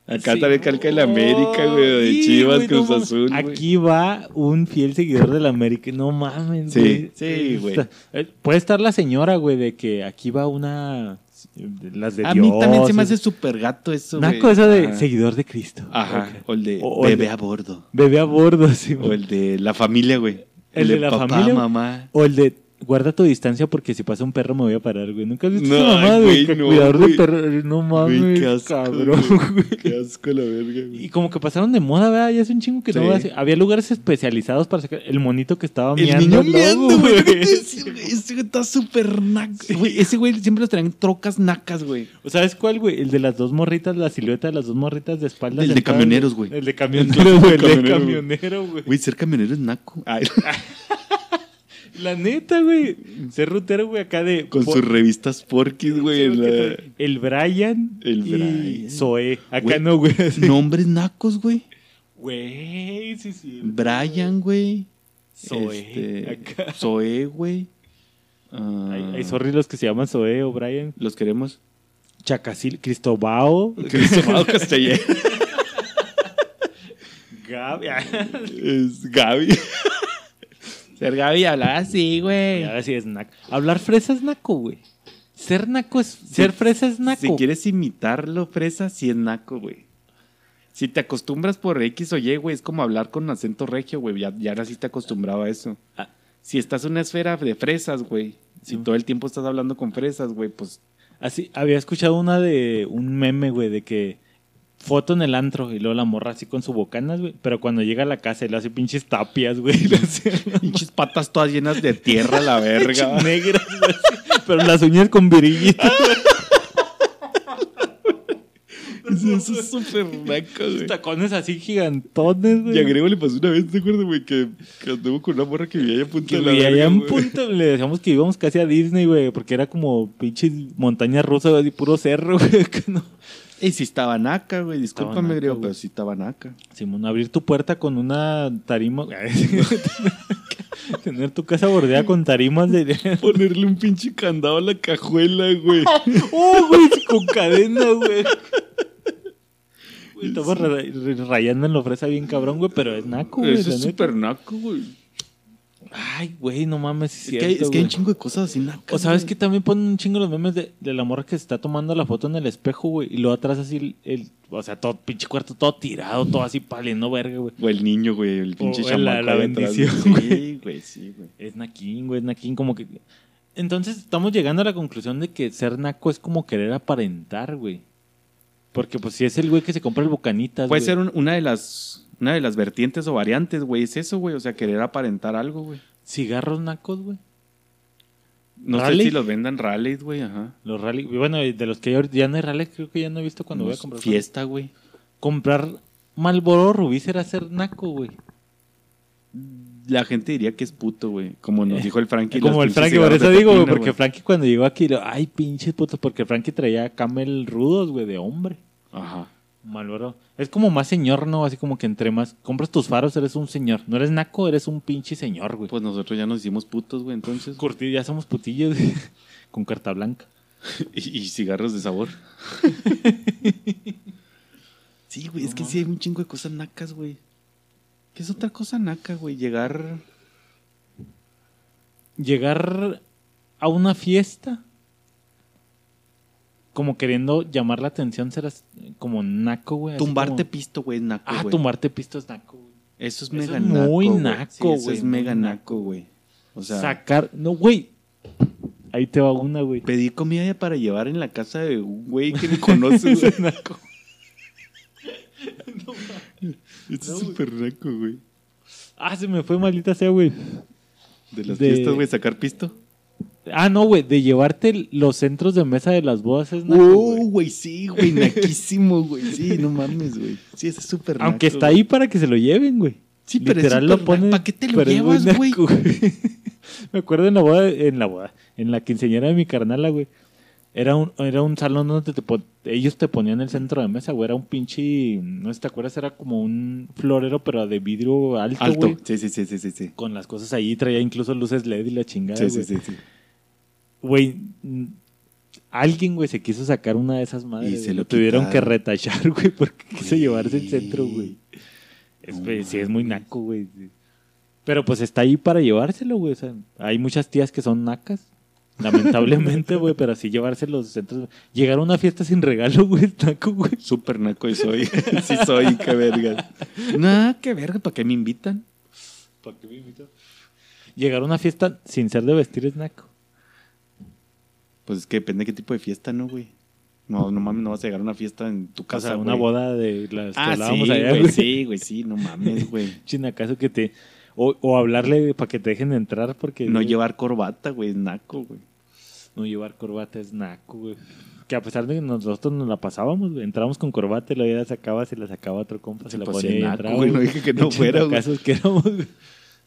Acá Sí. también calca de la América, güey, o de Sí, Chivas, güey, no Cruz mames. Azul, güey. Aquí va un fiel seguidor de la América. No mames, Sí, güey. sí, güey. Está- eh, Puede estar la señora, güey, de que aquí va una. de Las de A Dios. mí también se me hace súper gato eso, güey. Naco eso de Ajá. seguidor de Cristo. Ajá. O el de O- o el bebé de- a bordo. Bebé a bordo, sí. O el de la familia, güey. El de la papá, familia, güey. mamá. O el de guarda tu distancia porque si pasa un perro me voy a parar, güey. Nunca has visto No, ay, güey. güey, no, cuidador güey. de perro. No mames, Güey, qué asco, cabrón, güey. Qué asco la verga, güey. Y como que pasaron de moda, ¿verdad? Ya es un chingo que no Sí. va así. Había lugares especializados para sacar el monito que estaba El miando. niño miando, güey. Ese güey está súper naco. Güey, ese güey siempre los traían trocas nacas, güey. ¿O ¿Sabes cuál, güey? El de las dos morritas, la silueta de las dos morritas de espaldas. El de camioneros, güey. El de El camioneros, güey. El de camionero, güey. Güey, ser camionero es naco. Ay, La neta, güey. Ser rutero, güey, acá de. con sus revistas Porky's, güey. la- El Brian. El y Brian. Zoe. Acá Güey, no, güey. Nombres nacos, güey. Güey, sí, sí. Brian, güey. Zoe. Este, Acá. Zoe, güey. Ah, Hay, hay sorry los que se llaman Zoe o Brian. Los queremos. Chacacil, Cristobao. Cristóbal Castellé. Gaby. es Gaby. Ser Gaby hablaba así, güey. Ahora sí es naco. Hablar fresa es naco, güey. Ser naco es. Ser fresa es naco. Si quieres imitarlo, fresa, sí es naco, güey. Si te acostumbras por X o Y, güey, es como hablar con acento regio, güey. Ya, ya naciste acostumbrado a eso. Ah. Si estás en una esfera de fresas, güey. Si todo el tiempo estás hablando con fresas, güey, pues Así, había escuchado una de un meme, güey, de que foto en el antro y luego la morra así con su bocanas, güey. Pero cuando llega a la casa y le hace pinches tapias, güey. Hace pinches patas todas llenas de tierra, la verga. negras, güey, así, Pero las uñas con virillitas. Eso es súper naco, güey. tacones así gigantones, güey. Y a Grego le pasó una vez, ¿te acuerdas, güey? Que, que anduvo con una morra que vivía allá a punta Que de la vivía allá en punta, le decíamos que íbamos casi a Disney, güey, porque era como pinche montaña rusa, güey, y puro cerro, güey. que no. Y si estaba naca, güey. Discúlpame, naca, güey. pero sí estaba naca. Simón, abrir tu puerta con una tarima. Tener tu casa bordeada con tarimas de. Ponerle un pinche candado a la cajuela, güey. ¡Oh, güey! Con cadena, güey. Estamos ra- ra- rayando en la fresa bien cabrón, güey, pero es naco, güey. Eso es súper naco, güey. Ay, güey, no mames, es, Es, cierto, que, hay- es que hay un chingo de cosas así nacas. O sabes güey. que también ponen un chingo los memes de, de la morra que se está tomando la foto en el espejo, güey. Y luego atrás así el, el- o sea, todo pinche cuarto, todo tirado, todo así paliendo verga, güey. O el niño, güey, el pinche O la- la ahí atrás, bendición, güey. Sí, güey, sí, güey. Es naquín, güey, es naquín, como que... Entonces estamos llegando a la conclusión de que ser naco es como querer aparentar, güey. Porque pues si es el güey que se compra el bocanitas, Puede güey. ser un- una de las una de las vertientes o variantes, güey. Es eso, güey. O sea, querer aparentar algo, güey. Cigarros nacos, güey. No sé si los vendan rallies, güey. Ajá. Los rally, bueno, de los que ya, ya no hay rally, creo que ya no he visto cuando voy a comprar. Fiesta, güey. Comprar Malboro Rubí será ser naco, güey. La gente diría que es puto, güey. Como nos dijo el Frankie. Eh, Como el Frankie, por eso digo, güey, porque Frankie cuando llegó aquí, ay, pinches putos, porque Frankie traía camel rudos, güey, de hombre. Ajá. Malboro. Es como más señor, ¿no? Así como que entre más compras tus faros, eres un señor. No eres naco, eres un pinche señor, güey. Pues nosotros ya nos hicimos putos, güey, entonces. Curtido, ya somos putillos con carta blanca. Y, y cigarros de sabor. sí, güey, es que sí hay un chingo de cosas nacas, güey. ¿Qué es otra cosa naca, güey? Llegar. Llegar a una fiesta como queriendo llamar la atención, serás como naco, güey. Tumbarte como- pisto, güey, es naco, Ah, tumbarte pisto es naco, güey. Eso es Eso mega es naco. muy güey. naco, Sí, eso güey, es mega naco. naco, güey. O sea, Sacar. No, güey. Ahí te va una, güey. pedir comida para llevar en la casa de un güey que ni conoces, güey. Este es súper naco, güey. Ah, se me fue maldita sea, güey. De las De- fiestas, güey, sacar pisto. Ah, no, güey, de llevarte los centros de mesa de las bodas es naco, Uh, güey. sí, güey, naquísimo, güey. Sí, no mames, güey. Sí, ese es súper naco. Aunque está ahí para que se lo lleven, güey. Sí, pero es lo ponen. ¿Para qué te lo llevas, güey? Me acuerdo en la boda, en la boda, en la quinceañera de mi carnala, güey. Era un, era un salón donde te pon- ellos te ponían el centro de mesa, güey. Era un pinche, no sé si te acuerdas, era como un florero, pero de vidrio alto, Alto. güey. Sí, sí, sí, sí, sí. Sí, Con las cosas ahí, traía incluso luces LED y la chingada, sí, güey. sí, sí, sí. Güey, alguien, güey, se quiso sacar una de esas madres. Y se lo lo tuvieron que retachar, güey, porque quiso llevarse el centro, güey. Es, No sí, es muy naco, güey. Pero pues está ahí para llevárselo, güey. O sea, hay muchas tías que son nacas. Lamentablemente, güey, pero así llevarse los centros. Llegar a una fiesta sin regalo, güey, es naco, güey. Súper naco y soy. sí soy, qué verga. Nah, qué verga, ¿para qué me invitan? ¿Para qué me invito? Llegar a una fiesta sin ser de vestir es naco. Pues es que depende de qué tipo de fiesta, ¿no, güey? No, no mames, no vas a llegar a una fiesta en tu O casa, sea, una güey. boda de las que Ah, hablábamos sí, allá, güey, sí, güey, sí, no mames, güey. Chinacaso que te. O, o hablarle para que te dejen entrar porque. No llevar corbata, güey, es naco, güey. No llevar corbata es naco, güey. Que a pesar de que nosotros nos la pasábamos, güey, entramos con corbata y la vida sacaba, se la sacaba otro compa, se la pues, ponía y entraba. güey, no dije que no fuera, güey. Casos que éramos, güey.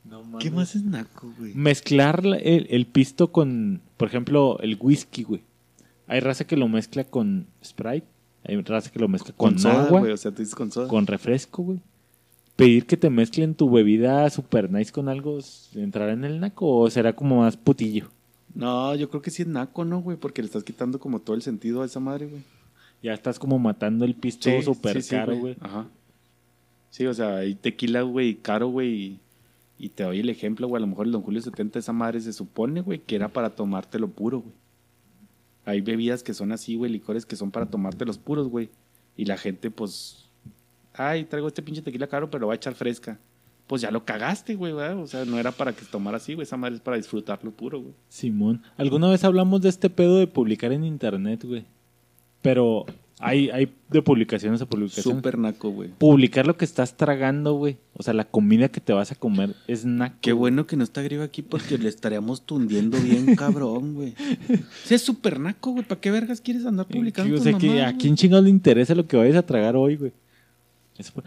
No mames. ¿Qué más es naco, güey? Mezclar la- el, el pisto con, por ejemplo, el whisky, güey. Hay raza que lo mezcla con Sprite, hay raza que lo mezcla con, soda, agua, güey, o sea, tú dices con soda. con refresco, güey. Pedir que te mezclen tu bebida super nice con algo, ¿entrará en el naco o será como más putillo? No, yo creo que sí es naco, ¿no, güey? Porque le estás quitando como todo el sentido a esa madre, güey. Ya estás como matando el pisto Sí, super sí, sí, caro, güey. Ajá. Sí, o sea, hay tequila, güey, caro, güey. Y, te doy el ejemplo, güey. A lo mejor el Don Julio 70, esa madre se supone, güey, que era para tomártelo puro, güey. Hay bebidas que son así, güey, licores que son para tomártelos puros, güey. Y la gente, pues. Ay, traigo este pinche tequila caro, pero voy a echar fresca. Pues ya lo cagaste, güey, ¿verdad? O sea, no era para que tomara así, güey. Esa madre es para disfrutarlo puro, güey. Simón. ¿Alguna vez hablamos de este pedo de publicar en internet, güey? Pero hay, hay de publicaciones a publicaciones. Súper naco, güey. Publicar lo que estás tragando, güey. O sea, la comida que te vas a comer es naco. Qué bueno que no está griego aquí porque le estaríamos tundiendo bien cabrón, güey. Sí, es súper naco, güey. ¿Para qué vergas quieres andar publicando Sí, o tus sea, que mamadas, ¿a quién chingados le interesa lo que vayas a tragar hoy, güey?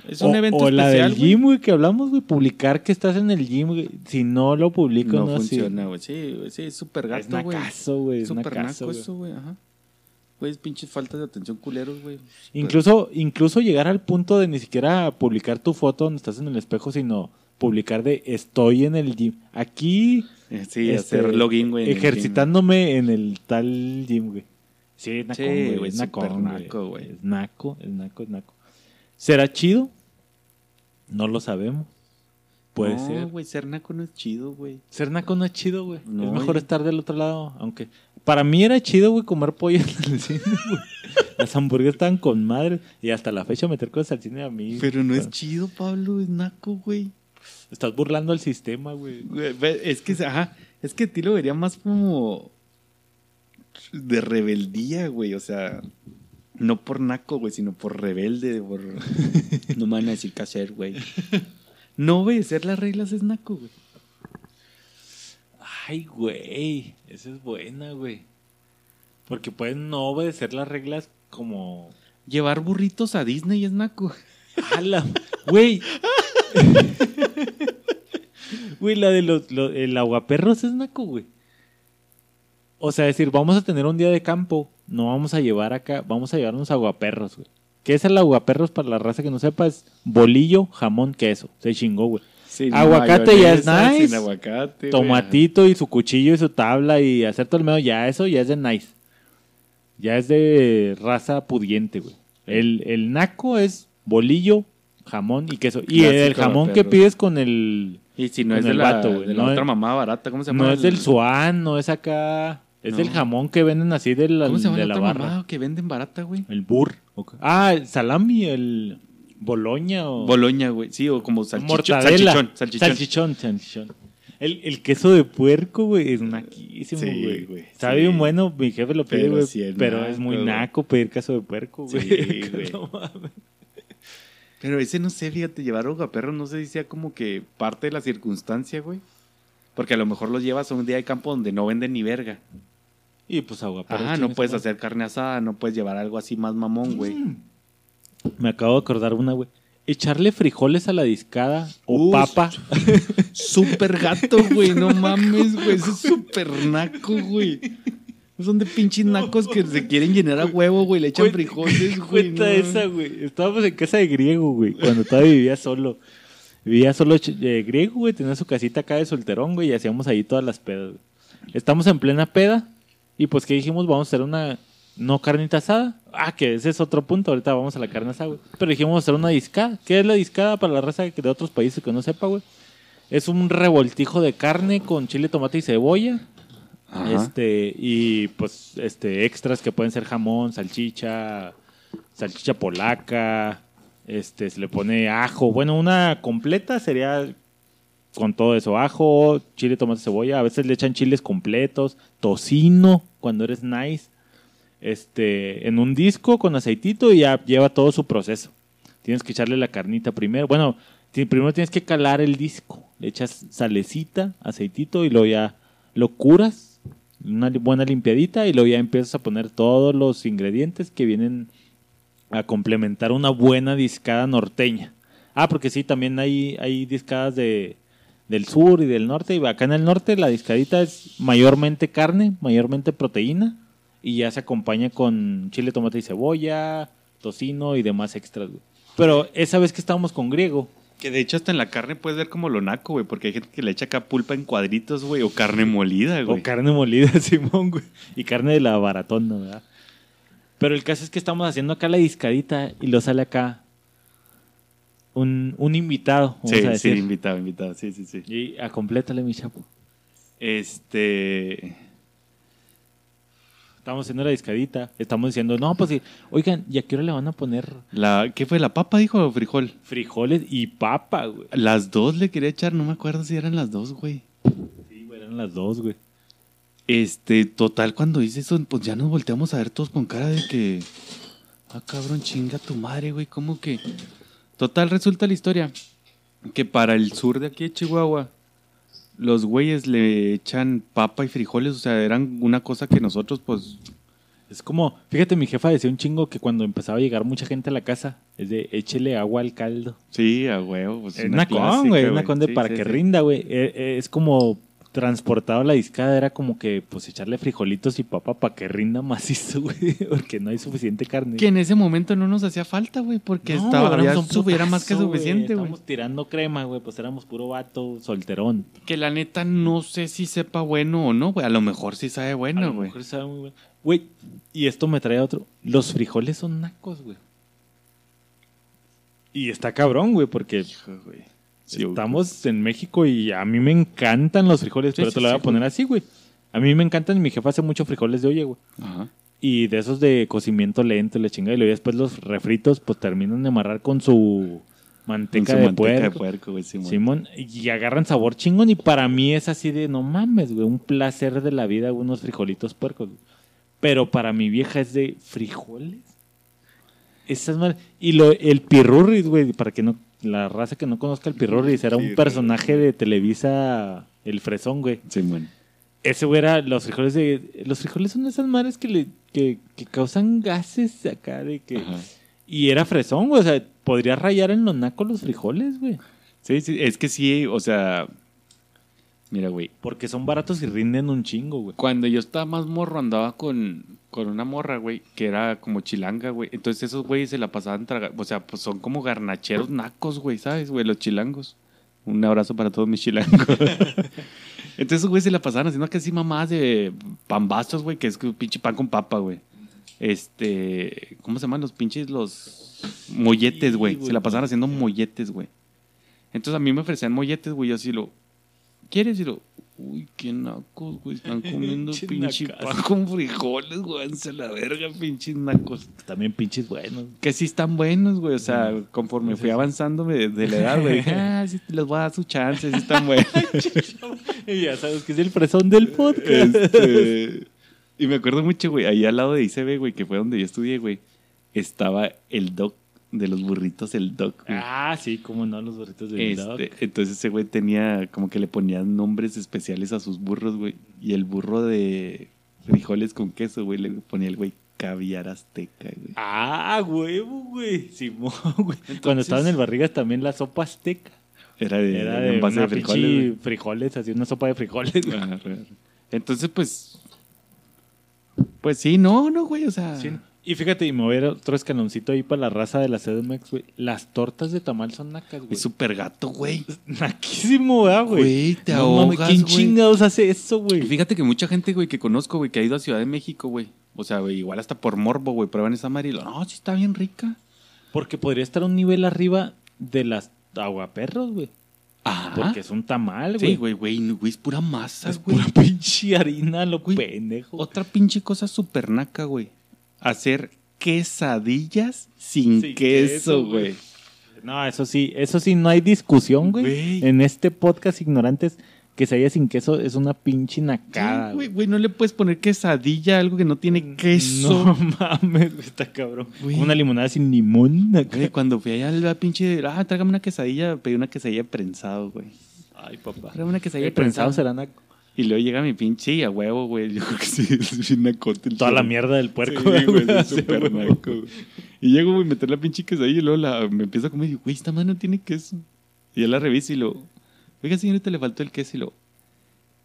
Es un o, evento o la especial, del güey. gym, güey, que hablamos, güey. Publicar que estás en el gym, güey. Si no lo publico, No, no, funciona, güey. Sí, güey, sí, es súper Es gato, güey. nacazo, güey. Es Súper nacazo, naco eso, güey. Ajá. Güey, es pinches faltas de atención culeros, güey. Incluso, incluso llegar al punto de ni siquiera publicar tu foto donde estás en el espejo, sino publicar de estoy en el gym. Aquí Eh, Sí, este, hacer login, güey. el ejercitándome en el tal gym, güey. Sí, es naco, Sí, güey. Es naco, güey. Es naco, es naco, es naco. ¿Será chido? No lo sabemos. Puede no, ser. güey, ser naco no es chido, güey. Ser naco no es chido, güey. No, es mejor estar del otro lado, aunque... Para mí era chido, güey, comer pollo en el cine, güey. Las hamburguesas estaban con madre. Y hasta la fecha meter cosas al cine a mí... Pero no es chido, Pablo, es naco, güey. Estás burlando al sistema, güey. Es que, ajá, es que a ti lo vería más como de rebeldía, güey. O sea, no por naco, güey, sino por rebelde, por... no me van a decir qué hacer, güey. No obedecer las reglas es naco, güey. Ay, güey. Esa es buena, güey. Porque pueden no obedecer las reglas como... Llevar burritos a Disney es naco. ¡Hala! Güey. Güey, la de los, lo- el aguaperros es naco, güey. O sea, decir, vamos a tener un día de campo, no vamos a llevar acá, vamos a llevarnos aguaperros, güey. ¿Qué es el aguaperros para la raza que no sepa? Es bolillo, jamón, queso. Se chingó, güey. Sin Aguacate ya es nice. Sin aguacate, güey. Tomatito y su cuchillo y su tabla y hacer todo el medio, ya eso ya es de nice. Ya es de raza pudiente, güey. El, el naco es bolillo, jamón y queso. Y Clásico el jamón que pides con el... Y si no es de el la, vato, güey. de la No otra es- mamá barata, ¿cómo se llama? No es del El- Swan, no es acá... Es No. del jamón que venden así de la, ¿Cómo se llama de la barra. que venden barata, güey? El burr. Ah, el salami, el boloña o... Boloña, güey. Sí, o como salchichón. mortadela. Salchichón, salchichón. Salchichón, salchichón. El, el queso de puerco, güey, es naquísimo, Sí, güey. güey, Sabe sí. bien bueno, mi jefe lo pide, Pero güey. sí pero es muy naco pedir queso de puerco, güey. Sí, güey. No mames. Pero ese no sé, fíjate, llevar perro no sé si sea como que parte de la circunstancia, güey. Porque a lo mejor los llevas a un día de campo donde no venden ni verga. Y pues agua. pero Ajá, no puedes hacer carne asada, no puedes llevar algo así más mamón, güey. Me acabo de acordar una, güey. Echarle frijoles a la discada o papa. Súper gato, güey, no mames, güey. Eso es súper naco, güey. Son de pinches nacos que se quieren llenar a huevo, güey. Le echan Cuenta- frijoles, güey. Cuenta no. esa, güey. Estábamos en casa de griego, güey. Cuando todavía vivía solo. Vivía solo ch- eh, griego, güey. Tenía su casita acá de solterón, güey. Y hacíamos ahí todas las pedas. güey. Estamos en plena peda. Y pues, ¿qué dijimos? Vamos a hacer una. No carnita asada. Ah, que ese es otro punto. Ahorita vamos a la carne asada, güey. Pero dijimos vamos a hacer una discada. ¿Qué es la discada para la raza de otros países que no sepa, güey? Es un revoltijo de carne con chile, tomate y cebolla. Ajá. Este, y pues, este, extras que pueden ser jamón, salchicha, salchicha polaca, este, se le pone ajo. Bueno, una completa sería con todo eso, ajo, chile, tomate, cebolla. A veces le echan chiles completos, tocino, cuando eres nice. Este, en un disco con aceitito y ya lleva todo su proceso. Tienes que echarle la carnita primero. Bueno, primero tienes que calar el disco. Le echas salecita, aceitito y luego ya lo curas. Una buena limpiadita y luego ya empiezas a poner todos los ingredientes que vienen a complementar una buena discada norteña. Ah, porque sí, también hay, hay discadas de, del sur y del norte. Y acá en el norte la discadita es mayormente carne, mayormente proteína. Y ya se acompaña con chile, tomate y cebolla, tocino y demás extras. güey. Pero esa vez que estábamos con griego, Que de hecho hasta en la carne puedes ver como lo naco, güey. Porque hay gente que le echa acá pulpa en cuadritos, güey. O carne molida, güey. O carne molida, Simón, güey. Y carne de la baratona, ¿verdad? Pero el caso es que estamos haciendo acá la discadita y lo sale acá un, un invitado, vamos Sí, a sí, decir. invitado, invitado. Sí, sí, sí. Y a complétale, mi chapo. Este. Estamos haciendo la discadita. Estamos diciendo, no, pues sí. Oigan, ¿y a qué hora le van a poner La, ¿Qué fue? ¿La papa dijo o frijol? frijoles y papa, güey? Las dos le quería echar, no me acuerdo si eran las dos, güey. Sí, güey, eran las dos, güey. Este, total, cuando dice eso, pues ya nos volteamos a ver todos con cara de que. Ah, cabrón, chinga tu madre, güey, ¿cómo que? Total, resulta la historia que para el sur de aquí de Chihuahua, los güeyes le echan papa y frijoles, o sea, eran una cosa que nosotros, pues. Es como, fíjate, mi jefa decía un chingo que cuando empezaba a llegar mucha gente a la casa, es de échele agua al caldo. Sí, a huevo. Pues Es una nacón, clásica, güey, una con de Sí, para sí, que sí. rinda, güey. Eh, eh, es como transportado a la discada, era como que pues echarle frijolitos y papa para que rinda macizo, güey, porque no hay suficiente carne. Que en ese momento no nos hacía falta, güey, porque No, estaba, subiera más que suficiente, güey. Estábamos tirando crema, güey, pues éramos puro vato solterón. Que la neta no sé si sepa bueno o no, güey. A lo mejor sí sabe A bueno, lo güey. mejor sabe muy bueno. Güey, y esto me trae a otro. Los frijoles son nacos, güey. Y está cabrón, güey, porque Hijo, güey. Sí, estamos en México y a mí me encantan los frijoles, Sí, pero sí, te lo voy a poner así, güey. A mí me encantan y mi jefa hace mucho frijoles de olla, güey. Ajá. Y de esos de cocimiento lento, y la chingada. Y luego después los refritos, pues terminan de amarrar con su manteca, Con su de, manteca puerco. de puerco, güey. Simón. Simón, y agarran sabor chingón. Y para mí es así de no mames, güey. Un placer de la vida, unos frijolitos puercos. Pero para mi vieja es de frijoles. Esas madres- Y lo, el pirurris, güey, para que no. La raza que no conozca el pirurris, era un personaje de Televisa, el fresón, güey. Simón. Ese güey era los frijoles de. Los frijoles son esas madres que le. Que, que causan gases acá de que. Ajá. Y era fresón, güey. O sea, podría rayar en los nacos los frijoles, güey. Sí, sí, es que sí, o sea. Mira, güey. Porque son baratos y rinden un chingo, güey. Cuando yo estaba más morro, andaba con, con una morra, güey, que era como chilanga, güey. Entonces esos güeyes se la pasaban tragando. O sea, pues son como garnacheros nacos, güey, ¿sabes, güey? Los chilangos. Un abrazo para todos mis chilangos. Entonces esos güeyes se la pasaban haciendo casi mamás de pambazos, güey, que es pinche pan con papa, güey. Este, ¿cómo se llaman los pinches? Los molletes, güey. Se la pasaban haciendo molletes, güey. Entonces a mí me ofrecían molletes, güey, yo así lo, ¿quieres? Y lo, uy, qué nacos, güey, están comiendo Pinche pan con frijoles, güey, a la verga, pinches nacos. También pinches buenos. Que sí están buenos, güey, o sea, conforme fui avanzando de, de la edad, güey, dije, ah, sí, les voy a dar su chance, sí están buenos. Y ya sabes que es el fresón del podcast. Este, y me acuerdo mucho, güey, ahí al lado de ICB, güey, que fue donde yo estudié, güey, estaba el doc de los burritos el Doc, güey. Ah, sí, cómo no, los burritos de Este, entonces ese güey tenía como que le ponían nombres especiales a sus burros, güey. Y el burro de frijoles con queso, güey, le ponía el güey caviar azteca, güey. Ah, huevo, güey. Simón, güey. Cuando estaba en el Barrigas también la sopa azteca. Era de, Era en de una de frijoles. frijoles, güey. frijoles, así una sopa de frijoles. güey. Entonces, pues. Pues sí, no, no, güey, o sea. Sí. Y fíjate, y me voy a ir otro escaloncito ahí para la raza de la CDMX, güey. Las tortas de tamal son nacas, güey. Es súper gato, güey. Naquísimo, ¿verdad, güey? Güey, te No ahogas, ¿Quién güey. chingados hace eso, Y güey? Fíjate que mucha gente, güey, que conozco, güey, que ha ido a Ciudad de México, güey. O sea, güey, igual hasta por morbo, güey, prueban esa madre y lo, no, sí está bien rica. Porque podría estar un nivel arriba de las aguaperros, güey. Ah, Porque es un tamal, güey. Sí, güey, güey, güey, es pura masa, Es güey. pura pinche harina, lo Güey, pendejo. Otra pinche cosa súper naca, güey. Hacer quesadillas sin, queso, güey. No, eso sí, eso sí, no hay discusión, güey. En este podcast ignorantes, que se haya sin queso es una pinche nacada, güey, güey. no le puedes poner quesadilla a algo que no tiene queso. No mames, güey, está cabrón. Una limonada sin limón. Güey, cuando fui allá al pinche, ah, trágame una quesadilla, pedí una quesadilla de prensado, güey. Ay, papá. Trágame una quesadilla prensado prensado. será naco. Y luego llega mi pinche y a huevo, güey. Yo creo que sí, es bien nacote. Toda la mierda del puerco. Sí, güey, es Sí, súper naco. Y llego, güey, meter la pinche quesadilla y luego la, me empiezo a comer y digo, güey, esta madre no tiene queso. Y yo la reviso y lo, oiga, señorita, le faltó el queso y lo,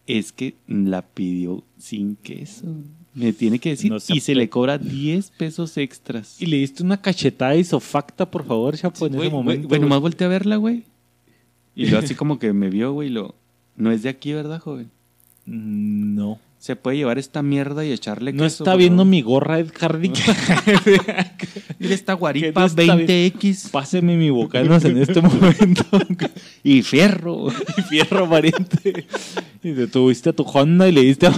es que la pidió sin queso. Me tiene que decir. No se y se le cobra 10 pesos extras. Y le diste una cachetada isofacta, por favor, Chapo, en Güey, ese momento. güey, Bueno, más volteé a verla, güey. Y luego así como que me vio, güey, y lo, no es de aquí, ¿verdad, joven? Mm, No. Se puede llevar esta mierda y echarle No queso, está viendo mi gorra Ed Hardy. Mira esta guaripa no está bien. 20X Páseme mi bocanos en este momento. y fierro. y fierro pariente. Y te tuviste a tu Honda y le diste a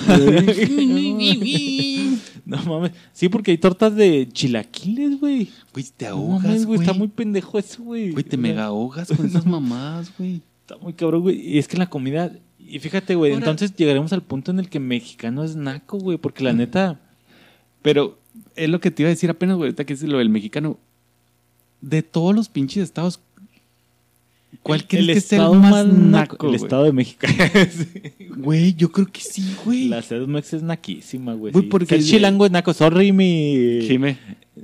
No mames. Sí, porque hay tortas de chilaquiles, güey. Güey, te ahogas, güey. Está muy pendejo eso, güey. Güey, te mega ahogas con esas mamadas, güey. Está muy cabrón, güey. Y es que la comida. Y fíjate, güey. Ahora- Entonces llegaremos al punto en el que mexicano es naco, güey. Porque la neta. Pero es lo que te iba a decir apenas, güey, ahorita que es lo del mexicano. De todos los pinches estados, ¿cuál crees que es el más naco, El estado de México. Güey, yo creo que sí, güey. la CEDMX es naquísima, güey. Güey, sí. porque- el chilango es naco. Sorry, mi. Jime,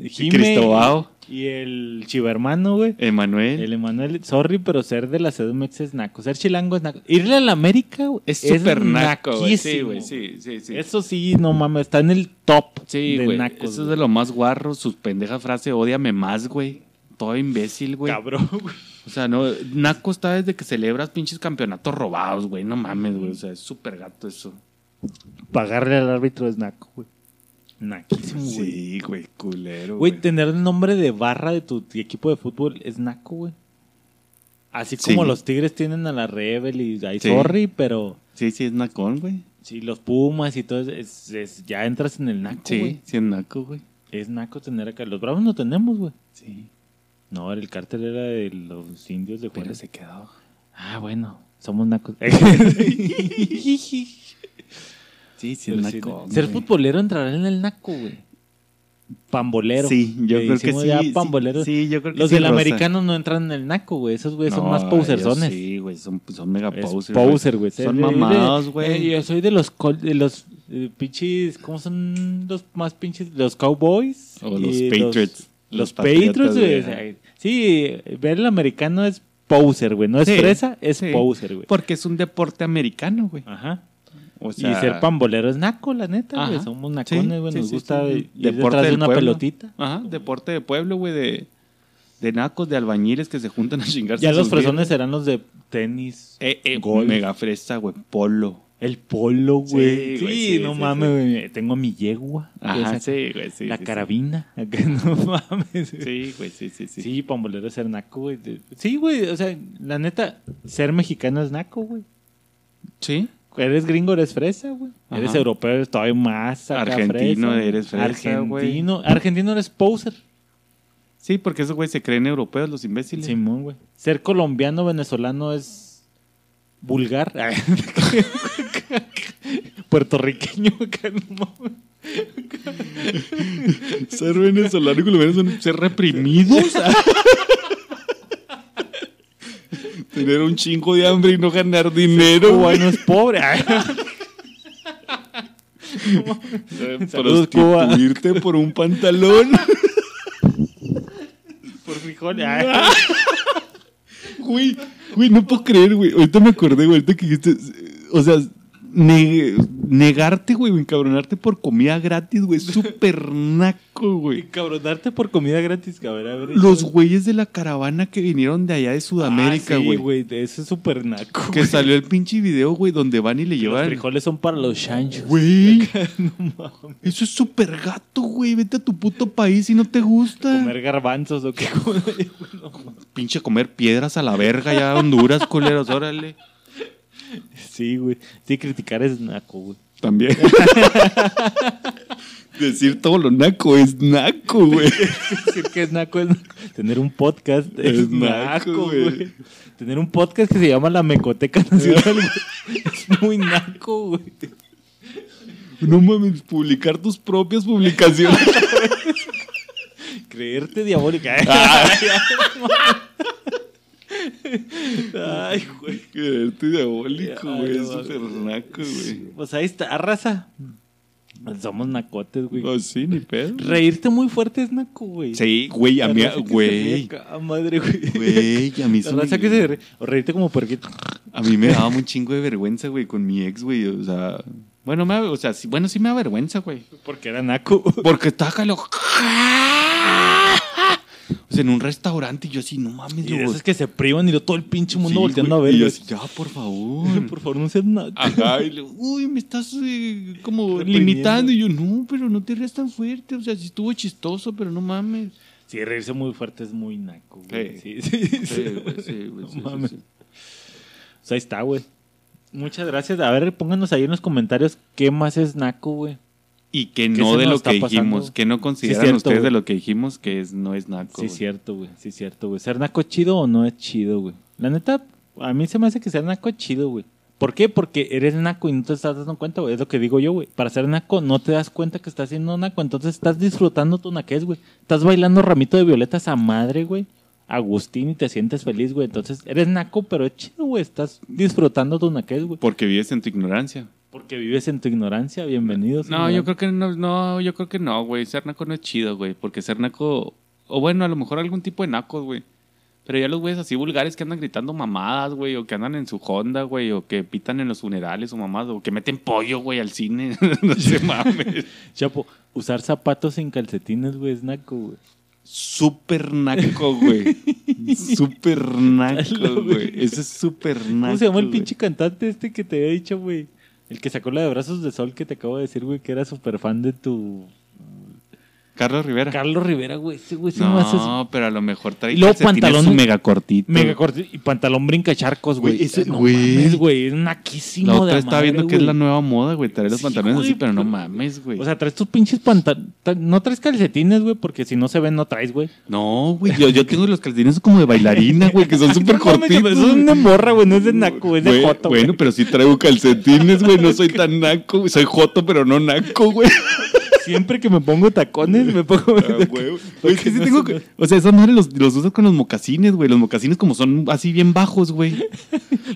Jime Cristobao. Y el chivermano, güey. Emanuel. El Emanuel, sorry, pero ser de la CDMX es naco. Ser chilango es naco. Irle a la América güey, Es súper naco, güey. Sí, güey, sí, sí, sí. Eso sí, no mames, está en el top Sí, de güey. nacos. Eso es de lo más guarro. Sus pendejas frase, ódiame más, güey. Todo imbécil, güey. Cabrón, güey. O sea, no, Naco está desde que celebras pinches campeonatos robados, güey. No mames, güey. O sea, es súper gato eso. Pagarle al árbitro es naco, güey. Naquísimo, güey. Sí, güey, culero. Güey, tener el nombre de barra de tu equipo de fútbol es naco, güey. Así como Sí. los Tigres tienen a la Rebel y ahí Sí. sorry, pero Sí, sí, es nacón, güey. sí, los Pumas y todo es, es- ya entras en el naco, Sí, güey. sí, es naco, güey. Es naco tener acá. Los Bravos no tenemos, güey. Sí, No, el cártel era de los indios de pero Juárez. se quedó. Ah, bueno, somos nacos. Sí, sí, sí, nacón. Ser güey. futbolero entrará en el naco, güey. Pambolero. Sí, yo creo que sí. ya pambolero. Sí, yo creo que Los sí, del Rosa. americano no entran en el naco, güey. Esos güeyes son No, más poserzones. ellos Sí, güey, son, son mega Es posers. poser, güey. Son de- mamados, eh, güey. yo soy de los, col- de los eh, pinches, ¿cómo son los más pinches? Los Cowboys. O los y Patriots. Los, Los Patriots, Patriotas, güey. güey. o sea, sí, ver el americano es poser, güey. No es Sí, fresa, es sí. poser, güey. Porque es un deporte americano, güey. Ajá. O y ser pambolero es naco, la neta, güey. Somos nacones, güey. sí, Nos sí, gusta sí. ir Deporte detrás de una pueblo. pelotita. Ajá, deporte de pueblo, güey, de, de nacos, de albañiles que se juntan a chingarse. Ya los fresones serán los de tenis. Eh, eh, golf. mega fresa, güey, polo. El polo, güey. Sí, Sí, güey, sí, no sí, mames, güey. Tengo mi yegua. Ajá, Esa- sí, güey, sí. la carabina. Acá, no mames. Sí, güey, sí, sí, sí. Sí, pambolero es ser naco, güey. Sí, güey. O sea, la neta, ser mexicano es naco, güey. ¿Sí? Eres gringo, eres fresa, güey. Eres europeo, eres todavía más Argentino, fresa. eres fresa. Argentino, argentino eres poser. Sí, porque esos güey se creen europeos, los imbéciles. Simón, güey. Ser colombiano, venezolano es vulgar. puertorriqueño. Ser venezolano y colombiano son ser reprimidos. Tener un chingo de hambre y no ganar dinero. Cubano es pobre. Saludos, Cuba. Prostituirte por un pantalón. por frijol. Ay. Güey, güey, no puedo creer, güey. Ahorita me acordé, güey, ahorita que dijiste. O sea, ne- negarte, güey, o encabronarte por comida gratis, güey, es súper naco, güey. Cabronarte por comida gratis, cabrón. Los güeyes de la caravana que vinieron de allá de Sudamérica, Ah, sí, güey. güey. de Eso es súper naco. que güey. salió el pinche video, güey, donde van y le Los llevan. frijoles son para los chanchos. Güey, No mames. eso es súper gato, güey. Vete a tu puto país si no te gusta. Comer garbanzos o qué. No, Pinche comer piedras a la verga ya a Honduras, culeros, órale. Sí, güey. Sí, criticar es naco, güey. También. Decir todo lo naco es naco, güey. Decir que es naco es naco. Tener un podcast es, Es naco, naco, güey. Tener un podcast que se llama La Mecoteca Nacional, güey. Es muy naco, güey. No mames, publicar tus propias publicaciones. Creerte diabólica. Ah. Ay, güey. Quererte diabólico, Ay, güey. Es súper naco, güey. Pues ahí está, raza. Somos nacotes, güey. No, sí, ni pedo. Reírte muy fuerte es naco, güey. Sí, güey, a mí, güey. acá, madre, güey. Güey, a mí La raza me- que se. O reírte como puerquito. A mí me daba un chingo de vergüenza, güey, con mi ex, güey. O sea, bueno, me, o sea, sí, bueno, sí me da vergüenza, güey. Porque era naco. Porque estaba O sea, en un restaurante y yo así, no mames, Y de esos que se privan y lo- todo el pinche mundo volteando a ver. Y yo así, ya, por favor. Por favor, no seas naco. Ajá, y le uy, me estás eh, como Reprimiendo. limitando. Y yo, no, pero no te rías tan fuerte. O sea, sí estuvo chistoso, pero no mames. Sí, reírse muy fuerte es muy naco, güey. Sí. Sí, sí, güey, sí, güey, No sí, sí, mames. sí. Pues ahí está, güey. Muchas gracias. A ver, pónganos ahí en los comentarios qué más es naco, güey. Y que ¿Qué no de lo que dijimos, que no consideran cierto, ustedes de lo que dijimos que es, no es naco. Sí, güey. cierto, güey. Sí, cierto, güey. ¿Ser naco es chido o no es chido, güey? La neta, a mí se me hace que ser naco es chido, güey. ¿Por qué? Porque eres naco y no te estás dando cuenta, güey. Es lo que digo yo, güey. Para ser naco no te das cuenta que estás siendo naco. Entonces estás disfrutando tu naquez, güey. Estás bailando ramito de violetas a madre, güey. Agustín y te sientes feliz, güey. Entonces eres naco, pero es chido, güey. Estás disfrutando tu naquez, güey. Porque vives en tu ignorancia. Porque vives en tu ignorancia. Bienvenidos. No, yo creo que no, no, yo creo que no, güey. Ser naco no es chido, güey. Porque ser naco, o bueno, a lo mejor algún tipo de nacos, güey. Pero ya los güeyes así vulgares que andan gritando mamadas, güey, o que andan en su Honda, güey, o que pitan en los funerales o mamadas, o que meten pollo, güey, al cine. no se mames. Chapo, usar zapatos sin calcetines, güey, es naco, güey. Súper naco, güey. Súper naco, güey. Eso es súper naco. ¿Cómo se llama el pinche cantante este que te había dicho, güey? El que sacó la de Brazos de Sol que te acabo de decir, güey, que era súper fan de tu... Carlos Rivera. Carlos Rivera, güey. Ese güey se me hace... no, pero a lo mejor trae Y luego pantalón- mega cortito. Mega corto y pantalón brinca charcos, güey. Güey, ese- no güey. mames, güey. Es naquísimo La de otra estaba madre, viendo que es la nueva moda, güey. Traer los Sí, pantalones güey, así, pero no mames, güey. O sea, traes tus pinches pantalones... No traes calcetines, güey, porque si no se ven, no traes, güey. no, güey. Yo, yo tengo los calcetines como de bailarina, güey, que son súper No cortitos. Eso es una morra, güey. No es de naco, es de Güey, joto, güey. Bueno, pero sí traigo calcetines, güey. No soy tan naco. güey. Soy joto, pero no naco, güey. Siempre que me pongo tacones, me pongo... Ah, güey. Sí no tengo se O sea, esas madres los, los usas con los mocasines, güey. Los mocasines como son así bien bajos, güey.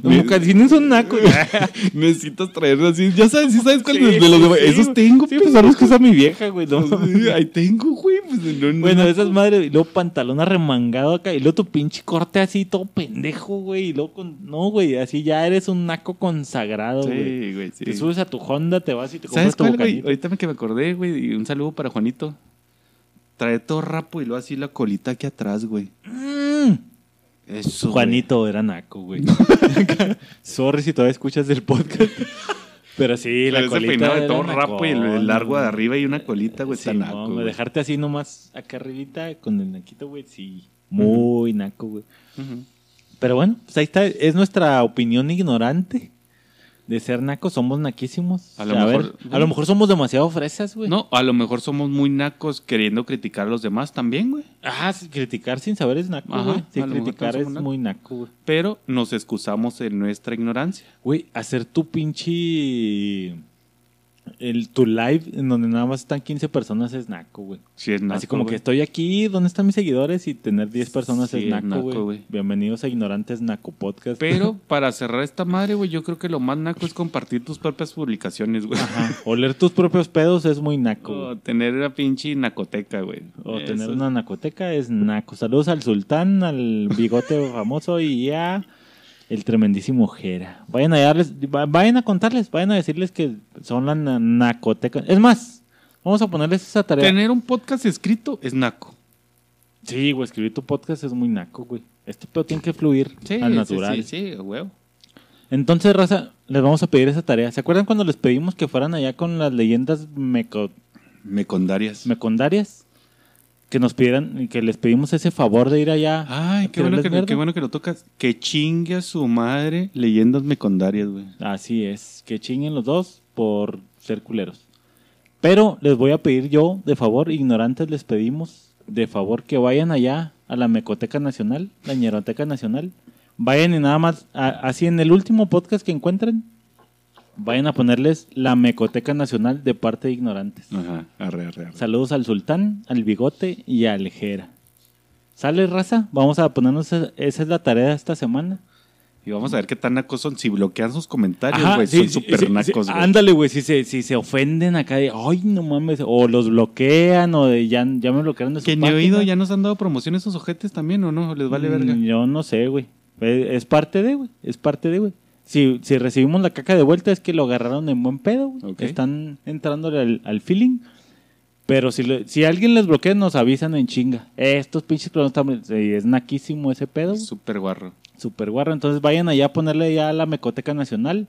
Los mocasines son nacos. Necesitas traer así. Ya sabes, sí sabes cuáles de los sí, Esos güey. tengo, Sí, pues son los que usa mi vieja, güey. No, Pues, Ahí tengo, güey. Pues, no, no, Bueno, no. esas madres, y luego pantalón arremangado acá, y luego tu pinche corte así todo pendejo, güey, y luego con... No, güey, así ya eres un naco consagrado, güey. Sí, güey, sí. Te subes a tu Honda, te vas y te ¿Sabes compras tu cuál, güey? Ahorita me que me acordé, güey. Y Un saludo para Juanito. Trae todo rapo y luego así la colita aquí atrás, güey. Mm. Eso. güey. Juanito era naco, güey. Sorry si todavía escuchas el podcast. Pero sí, Pero la ese colita de todo rapo y el, largo de arriba y una colita, güey. Sí, está naco, no, güey. dejarte así nomás acá arribita con el naquito, güey, sí. Muy naco, güey. Pero bueno, pues ahí está. Es nuestra opinión ignorante de ser nacos. Somos naquísimos. A lo mejor- a lo mejor somos demasiado fresas, güey. No, a lo mejor somos muy nacos queriendo criticar a los demás también, güey. Ah, sí, criticar sin saber es naco, Ajá, güey. Sí, criticar es muy naco, güey. Pero nos excusamos en nuestra ignorancia. Güey, hacer tu pinche el tu live en donde nada más están 15 personas es naco, güey. Sí, es naco, Así como que estoy aquí, ¿dónde están mis seguidores? Y tener 10 personas Sí, es naco, güey. Bienvenidos a Ignorantes Naco Podcast. Pero para cerrar esta madre, güey, yo creo que lo más naco es compartir tus propias publicaciones, güey. Ajá. Oler tus propios pedos es muy naco, O tener la pinche nacoteca, güey. O Eso tener una nacoteca es naco. Saludos al sultán, al bigote famoso y a el tremendísimo Jera. Vayan a darles, va- vayan a contarles, vayan a decirles que son la na- nacoteca. Es más, vamos a ponerles esa tarea. Tener un podcast escrito es naco. Sí, güey, escribir tu podcast es muy naco, güey. Este pedo tiene que fluir al natural. Sí, sí, sí, güey. Entonces, raza, les vamos a pedir esa tarea. ¿Se acuerdan cuando les pedimos que fueran allá con las leyendas meco- Mecondarias. mecondarias? Que nos pidieran, que les pedimos ese favor de ir allá. Ay, qué bueno, que, qué bueno que lo tocas. Que chingue a su madre leyendas mecondarias, güey. Así es, que chinguen los dos por ser culeros. Pero les voy a pedir yo, de favor, ignorantes, les pedimos, de favor, que vayan allá a la Mecoteca Nacional, la Ñeroteca Nacional. Vayan y nada más, a- así en el último podcast que encuentren, vayan a ponerles la Mecoteca Nacional de parte de ignorantes. Ajá, arre, arre, arre. Saludos al Sultán, al Bigote y a Alejera. ¿Sale, raza? Vamos a ponernos, esa esa es la tarea de esta semana. Y vamos a ver qué tan nacos son. Si bloquean sus comentarios, güey, sí, son súper sí, sí. nacos, güey. Ándale, güey, si se, si se ofenden acá de, ay, no mames, o los bloquean, o de ya, ya me bloquearon de su Que ni oído ya nos han dado promoción esos ojetes también, ¿o no? Les vale Mm, verga. Yo no sé, güey. Eh, Es parte de, güey, es parte de, güey. Si, si recibimos la caca de vuelta es que lo agarraron en buen pedo, güey. Ok. Están entrándole al, al feeling. Pero si, lo- si alguien les bloquea, nos avisan en chinga. Eh, estos pinches clones están... Es naquísimo ese pedo. Súper guarro. Super guarro. Entonces vayan allá a ponerle ya a la Mecoteca Nacional.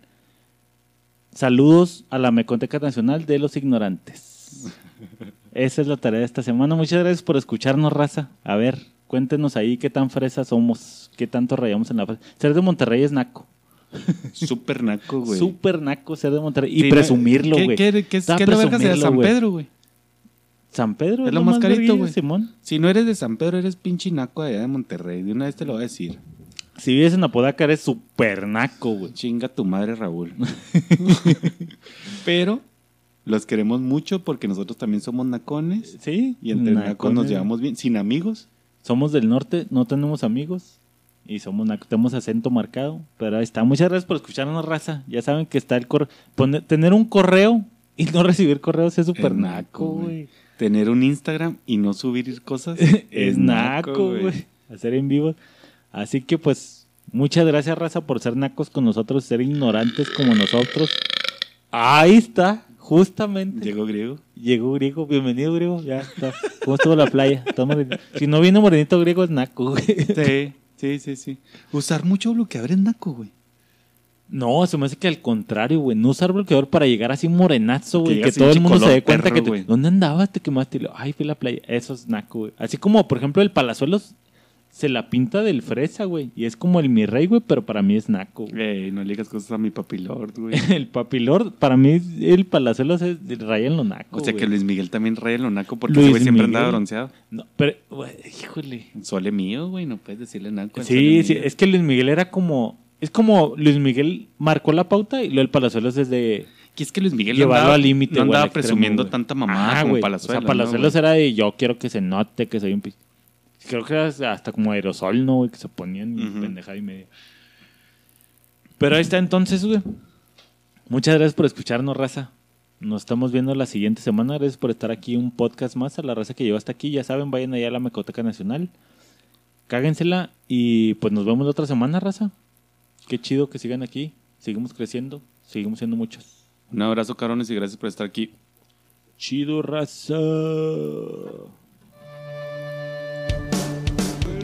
Saludos a la Mecoteca Nacional de los Ignorantes. Esa es la tarea de esta semana. Muchas gracias por escucharnos, raza. A ver, cuéntenos ahí qué tan fresas somos, qué tanto rayamos en la fresa. Ser de Monterrey es naco. Súper naco, güey. Súper naco ser de Monterrey. Y Sí, presumirlo, ¿Qué, güey. qué, qué, qué es la verga será San. Pedro, güey? San Pedro Es lo más carito, verguilla, güey. Simón. Si no eres de San Pedro, eres pinche naco allá de Monterrey. De una vez te lo voy a decir. Si vives en Apodaca eres super naco, güey. Chinga tu madre, Raúl. Pero los queremos mucho porque nosotros también somos nacones. Sí. Y entre nacos nos nacones. llevamos bien. Sin amigos. Somos del norte, no tenemos amigos y somos tenemos acento marcado, pero ahí está. Muchas gracias por escucharnos, raza. Ya saben que está el correo. Tener un correo y no recibir correos es súper naco, güey. Tener un Instagram y no subir cosas Es naco, güey. Hacer en vivo. Así que pues, muchas gracias, raza, por ser nacos con nosotros, ser ignorantes como nosotros. Ahí está, justamente. Llegó griego. Llegó griego, bienvenido griego, ya está. ¿Cómo estuvo la playa? Si no viene morenito griego es naco, güey. Sí, sí, sí, sí. Usar mucho bloqueador es naco, güey. No, se me hace que al contrario, güey. No usar bloqueador para llegar así morenazo, güey. Que, llegas todo el mundo se dé cuenta perro, que te-. ¿Dónde andabas? Te quemaste. Y lo, Ay, fui a la playa. Eso es naco, güey. Así como, por ejemplo, el Palazuelos se la pinta del fresa, güey. Y es como el mi rey, güey, pero para mí es naco. güey. Ey, no le digas cosas a mi papilord, güey. El papilord, para mí, el Palazuelos es raya en lo naco. O sea que. Luis Miguel también raya en lo naco porque Luis ese güey siempre Miguel. andaba bronceado. No, pero, güey, híjole. Sole mío, güey, no puedes decirle naco. Sí, sí, mío. es que Luis Miguel era como. Es como Luis Miguel marcó la pauta y luego el Palazuelos es de. Que es que Luis Miguel llevarlo andaba- al límite. No andaba extremo, presumiendo güey. tanta mamada Ah, como güey. Palazuelos. O sea, Palazuelos ¿no, era de yo quiero que se note que soy un Creo que era hasta como aerosol, ¿no? Que se ponían y pendejada y media. Pero ahí está entonces, güey. Muchas gracias por escucharnos, raza. Nos estamos viendo la siguiente semana. Gracias por estar aquí un podcast más a la raza que llegó hasta aquí. Ya saben, vayan allá a la Mecoteca Nacional. Cáguensela y pues nos vemos la otra semana, raza. Qué chido que sigan aquí. Seguimos creciendo. Seguimos siendo muchos. Un abrazo, carones, y gracias por estar aquí. Chido, raza.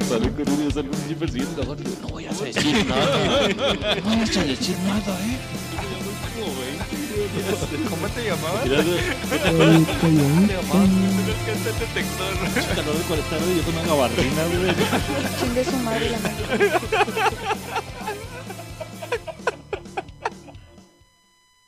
Sale con un salgo un persiguiendo a otro. No vayas a decir nada. No vayas a decir nada, ¿eh? ¿Cómo te llamabas? Güey, Te llamabas el detector. calor de 40 grados y yo con una gabardina, güey. Chingue su madre la madre.